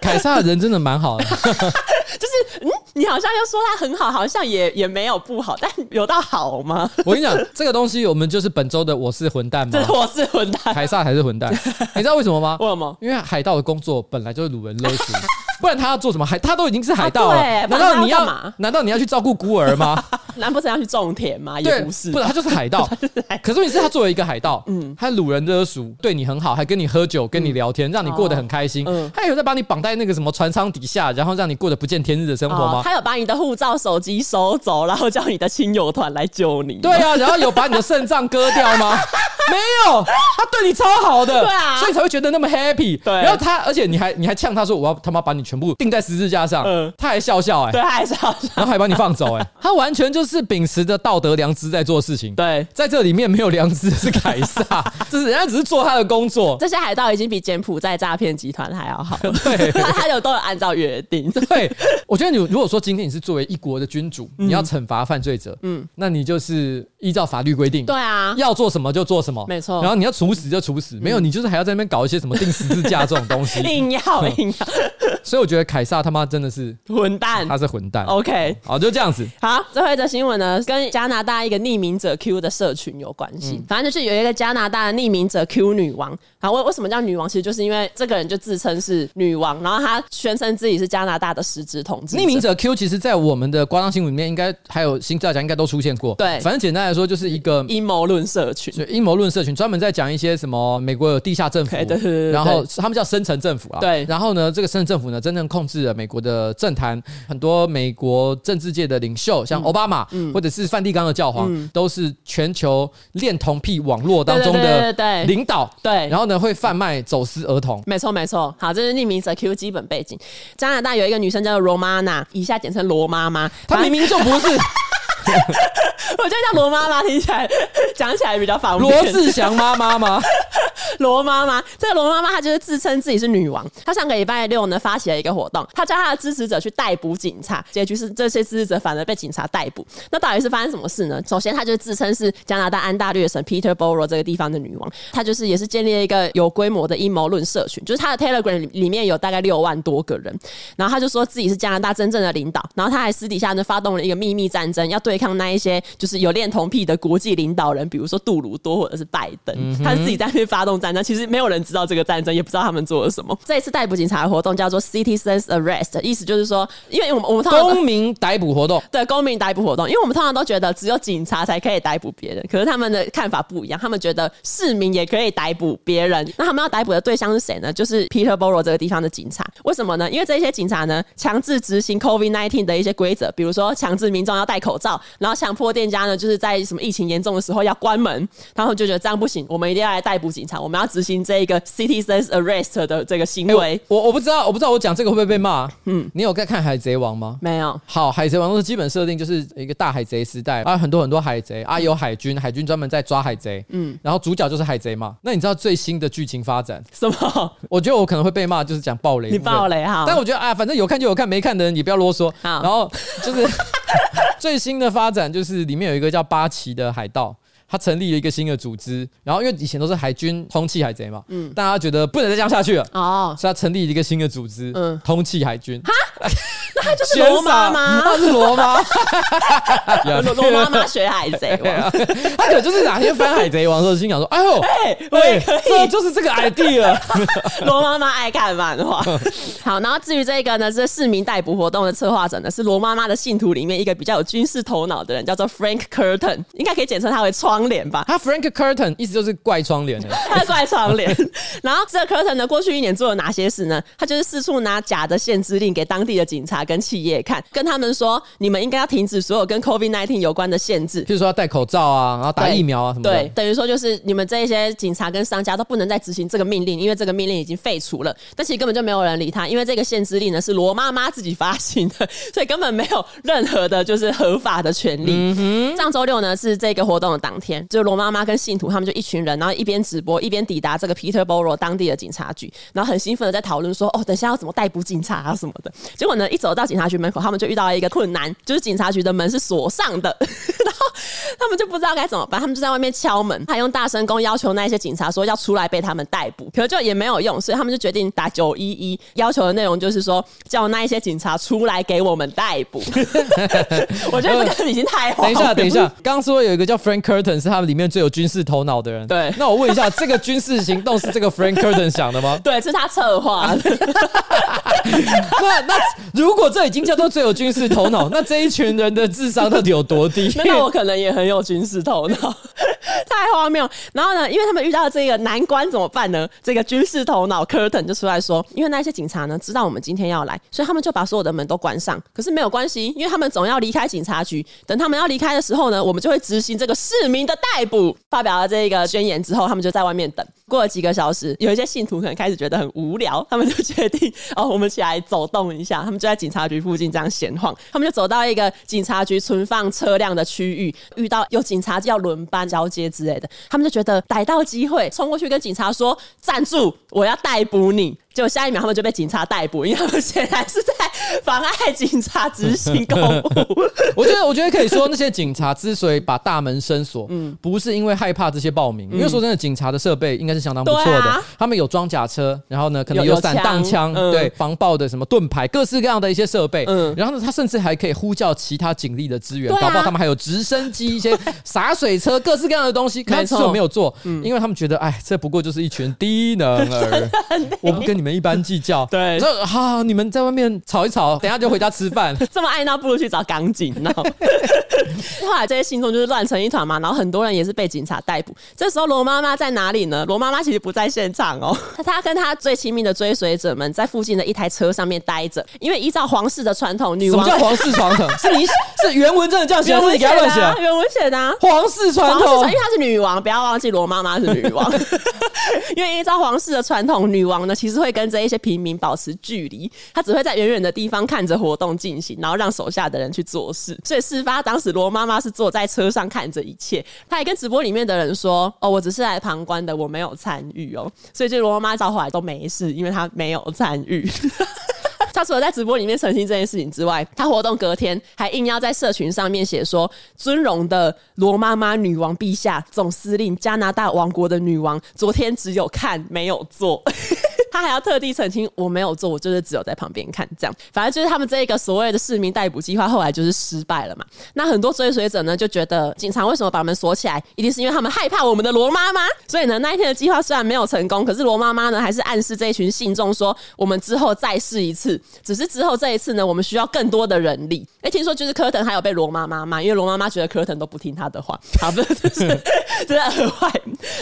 凯撒的人真的蛮好的。就是，你好像又说他很好，好像也也没有不好，但有到好吗？我跟你讲，这个东西我们就是本周的我是混蛋吗？我是混蛋，凯撒还是混蛋。你知道为什么吗？为什么？因为海盗的工作本来就是掳人勒赎。不然他要做什么？海他都已经是海盗了，难道你要难道你要去照顾孤儿吗？难不成要去种田吗？也不是，不是 他就是海盗。可是你是他作为一个海盗，嗯，他掳人勒赎，对你很好，还跟你喝酒，跟你聊天，让你过得很开心。他有在把你绑在那个什么船舱底下，然后让你过得不见天日的生活吗？他有把你的护照、手机收走，然后叫你的亲友团来救你。对啊，然后有把你的肾脏割掉吗？没有，他对你超好的，对啊，所以才会觉得那么 happy。对，然后他，而且你还你还呛他说，我要他妈把你全部钉在十字。架上，嗯，他还笑笑，哎，对，他还笑笑，然后还把你放走，哎，他完全就是秉持着道德良知在做事情。对，在这里面没有良知是凯撒，就是人家只是做他的工作。这些海盗已经比柬埔寨诈骗集团还要好，对，他他有都有按照约定。对，我觉得你如果说今天你是作为一国的君主，你要惩罚犯罪者，嗯，那你就是依照法律规定，对啊，要做什么就做什么，没错。然后你要处死就处死，没有你就是还要在那边搞一些什么定十字架这种东西，硬 要硬要。所以我觉得凯撒他妈真的是混蛋，他是混蛋。OK，好，就这样子。好，最后一则新闻呢，跟加拿大一个匿名者 Q 的社群有关系。嗯、反正就是有一个加拿大的匿名者 Q 女王。好，为为什么叫女王？其实就是因为这个人就自称是女王，然后她宣称自己是加拿大的实质统治。匿名者 Q 其实，在我们的夸张新闻里面，应该还有新造假，应该都出现过。对，反正简单来说，就是一个阴谋论社群。阴谋论社群专门在讲一些什么美国有地下政府，对对对对，然后他们叫深层政府啊。对，然后呢，这个深层政府呢，真正控制了美国的政坛，很多美国政治界的领袖，像奥巴马，嗯，或者是梵蒂冈的教皇，嗯，都是全球恋童癖网络当中的领导。对，然后呢，会贩卖走私儿童。没错，没错。好，这是匿名者 Q 基本背景。加拿大有一个女生叫做罗妈娜，以下简称罗妈妈。她明明就不是，我觉得叫罗妈妈听起来讲起来比较方便。罗志祥妈妈吗？罗妈妈，这个罗妈妈她就是自称自己是女王。她上个礼拜六呢发起了一个活动，她叫她的支持者去逮捕警察，结局是这些支持者反而被警察逮捕。那到底是发生什么事呢？首先，她就自称是加拿大安大略省 Peterborough 这个地方的女王，她就是也是建立了一个有规模的阴谋论社群，就是她的 Telegram 里面有大概六万多个人，然后她就说自己是加拿大真正的领导，然后她还私底下呢发动了一个秘密战争，要对抗那一些就是有恋童癖的国际领导人，比如说杜鲁多或者是拜登，他是自己在那边发动战争，其实没有人知道这个战争，也不知道他们做了什么。这一次逮捕警察的活动叫做 Citizens Arrest，意思就是说，因为我们我们通常公民逮捕活动，对公民逮捕活动，因为我们通常都觉得只有警察才可以逮捕别人，可是他们的看法不一样，他们觉得市民也可以逮捕别人。那他们要逮捕的对象是谁呢？就是 Peterborough 这个地方的警察。为什么呢？因为这些警察呢，强制执行 COVID-19 的一些规则，比如说强制民众要戴口罩，然后强迫店家呢，就是在什么疫情严重的时候要关门，然后就觉得这样不行，我们一定要来逮捕警察，我们要执行这一个 Citizens Arrest 的这个行为。欸、我我不知道，我不知道我讲这个会不会被骂？嗯，你有在看《海贼王》吗？没有。好，《海贼王》的基本设定就是一个大海贼时代啊，很多很多海贼啊，有海军，海军专门在抓海贼。嗯，然后主角就是海贼嘛。那你知道最新的剧情发展什么？我觉得我可能会被骂，就是讲暴雷。你暴雷哈？但我觉得啊，反正有看就有看，没看的人你不要啰嗦。好，然后就是最新的发展，就是里面有一个叫八旗的海盗。他成立了一个新的组织，然后因为以前都是海军通气海贼嘛，嗯，大家觉得不能再这样下去了，哦，所以他成立了一个新的组织，嗯，通气海军。哈，那他就是罗妈妈，他是罗妈，罗罗妈妈学海贼王，他可能就是哪天翻海贼王的时候心想说，哎呦，哎，我也可以，这就是这个 idea。罗妈妈爱看漫画。好，然后至于这个呢，是市民逮捕活动的策划者呢，是罗妈妈的信徒里面一个比较有军事头脑的人，叫做 Frank Curtin，应该可以简称他为创。窗帘吧，他 Frank Curtin 意思就是怪窗帘的，他怪窗帘。然后这个 Curtin 呢，过去一年做了哪些事呢？他就是四处拿假的限制令给当地的警察跟企业看，跟他们说，你们应该要停止所有跟 COVID nineteen 有关的限制，譬如说要戴口罩啊，然后打疫苗啊什么的。对，等于说就是你们这一些警察跟商家都不能再执行这个命令，因为这个命令已经废除了。但其实根本就没有人理他，因为这个限制令呢是罗妈妈自己发行的，所以根本没有任何的就是合法的权利。嗯哼，上周六呢是这个活动的当天，天就罗妈妈跟信徒他们就一群人，然后一边直播一边抵达这个 Peterborough 当地的警察局，然后很兴奋的在讨论说：“哦，等下要怎么逮捕警察啊什么的。”结果呢，一走到警察局门口，他们就遇到了一个困难，就是警察局的门是锁上的，然后他们就不知道该怎么办，他们就在外面敲门，还用大声公要求那一些警察说要出来被他们逮捕，可是就也没有用，所以他们就决定打九一一，要求的内容就是说叫那一些警察出来给我们逮捕。我觉得这个已经太。等一下，等一下，刚刚说有一个叫 Frank Curtin 是他们里面最有军事头脑的人，对。那我问一下，这个军事行动是这个 Frank Curtin 想的吗？对，是他策划的。那 那如果这已经叫做最有军事头脑，那这一群人的智商到底有多低？那我可能也很有军事头脑，太荒谬。然后呢，因为他们遇到这个难关怎么办呢？这个军事头脑 Curtin 就出来说，因为那些警察呢知道我们今天要来，所以他们就把所有的门都关上。可是没有关系，因为他们总要离开警察局。等他们要离开的时候呢，我们就会执行这个市民的逮捕。发表了这个宣言之后，他们就在外面等。过了几个小时，有一些信徒可能开始觉得很无聊，他们就决定哦，我们起来走动一下。他们就在警察局附近这样闲晃。他们就走到一个警察局存放车辆的区域，遇到有警察要轮班交接之类的，他们就觉得逮到机会，冲过去跟警察说：“站住，我要逮捕你。”结果下一秒，他们就被警察逮捕，因为他们显然是在妨碍警察执行公务。我觉得，我觉得可以说，那些警察之所以把大门深锁，嗯，不是因为害怕这些暴民，因为说真的，警察的设备应该是相当不错的。他们有装甲车，然后呢，可能有散弹枪，对，防爆的什么盾牌，各式各样的一些设备。嗯，然后呢，他甚至还可以呼叫其他警力的支援，搞不好他们还有直升机、一些洒水车，各式各样的东西。可是没有做，因为他们觉得，哎，这不过就是一群低能儿，我不跟你们。一般计较，对，说好，你们在外面吵一吵，等下就回家吃饭。这么爱闹，不如去找港警闹。后来这些信众就是乱成一团嘛，然后很多人也是被警察逮捕。这时候罗妈妈在哪里呢？罗妈妈其实不在现场哦，她跟她最亲密的追随者们在附近的一台车上面待着。因为依照皇室的传统，女王什么叫皇室传统？是你是原文真的这样写，还是你给他乱写？原文写的啊，皇室传统，因为她是女王，不要忘记罗妈妈是女王。因为依照皇室的传统，女王呢其实会跟着一些平民保持距离，她只会在远远的地方看着活动进行，然后让手下的人去做事。所以事发当时，罗妈妈是坐在车上看着一切，她也跟直播里面的人说：“哦，我只是来旁观的，我没有参与哦。”所以这罗妈妈找回来都没事，因为她没有参与。她除了在直播里面澄清这件事情之外，她活动隔天还硬要在社群上面写说：“尊荣的罗妈妈女王陛下，总司令加拿大王国的女王，昨天只有看没有做。”他还要特地澄清，我没有做，我就是只有在旁边看，这样。反正就是他们这个所谓的市民逮捕计划，后来就是失败了嘛。那很多追随者呢，就觉得警察为什么把门锁起来，一定是因为他们害怕我们的罗妈妈。所以呢，那一天的计划虽然没有成功，可是罗妈妈呢，还是暗示这一群信众说，我们之后再试一次。只是之后这一次呢，我们需要更多的人力。哎、欸，听说就是柯腾还有被罗妈妈骂，因为罗妈妈觉得柯腾都不听他的话，好 不是，就是真的很坏。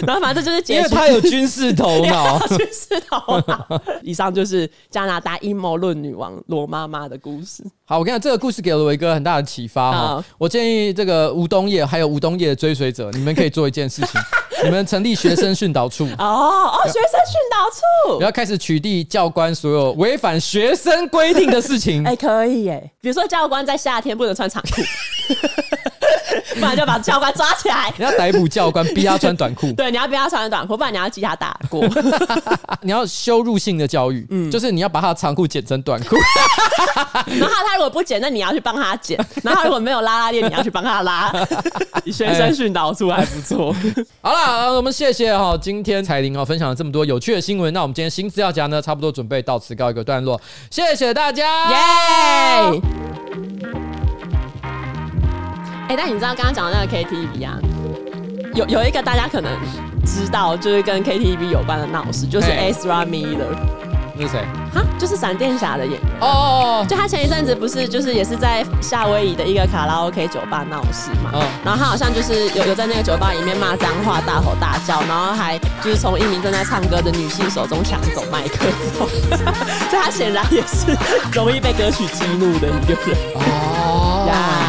然后反正就是因为他有军事头脑，军事头脑。以上就是加拿大阴谋论女王罗妈妈的故事。好，我跟你讲，这个故事给了我一个很大的启发哈。我建议这个吴东叶还有吴东叶的追随者，你们可以做一件事情。你们成立学生训导处哦哦，学生训导处，你要开始取缔教官所有违反学生规定的事情。哎、欸，可以哎，比如说教官在夏天不能穿长裤，不然就把教官抓起来。你要逮捕教官，逼他穿短裤。对，你要逼他穿短裤，不然你要记他打过。你要羞辱性的教育，嗯，就是你要把他的长裤剪成短裤。然后他如果不剪，那你要去帮他剪。然后如果没有拉拉链，你要去帮他拉。学生训导处还不错。好了。我们谢谢哈，今天彩玲哦分享了这么多有趣的新闻。那我们今天新资料夹呢，差不多准备到此告一个段落。谢谢大家，耶！哎，但你知道刚刚讲的那个 KTV 啊，有有一个大家可能知道，就是跟 KTV 有关的闹事，就是 Ezra Miller。是谁？哈，就是闪电侠的演员哦哦哦！就他前一阵子不是就是也是在夏威夷的一个卡拉 OK 酒吧闹事嘛？嗯，然后他好像就是有有在那个酒吧里面骂脏话、大吼大叫，然后还就是从一名正在唱歌的女性手中抢走麦克风，所以他显然也是容易被歌曲激怒的一个人哦呀。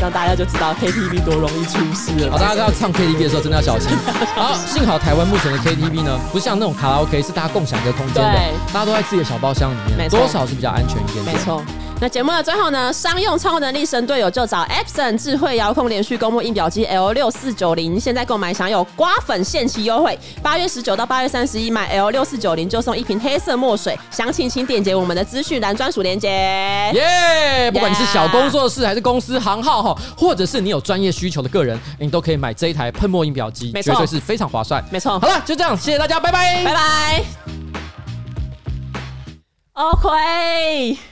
让大家就知道 KTV 多容易出事了。好，大家都要唱 KTV 的时候真的要小心。好，幸好台湾目前的 KTV 呢，不像那种卡拉 OK 是大家共享一个空间的，对大家都在自己的小包厢里面，多少是比较安全一点点。没错。那节目的最后呢，商用超能力神队友就找 Epson 智慧遥控连续供墨印表机 L 六四九零，现在购买享有刮粉限期优惠，八月十九到八月三十一买 L 六四九零就送一瓶黑色墨水，详情请点击我们的资讯栏专属链接。耶！不管你是小工作室还是公司行号哈，或者是你有专业需求的个人，你都可以买这一台喷墨印表机，绝对是非常划算。没错。好了，就这样，谢谢大家，拜拜，拜拜。OK。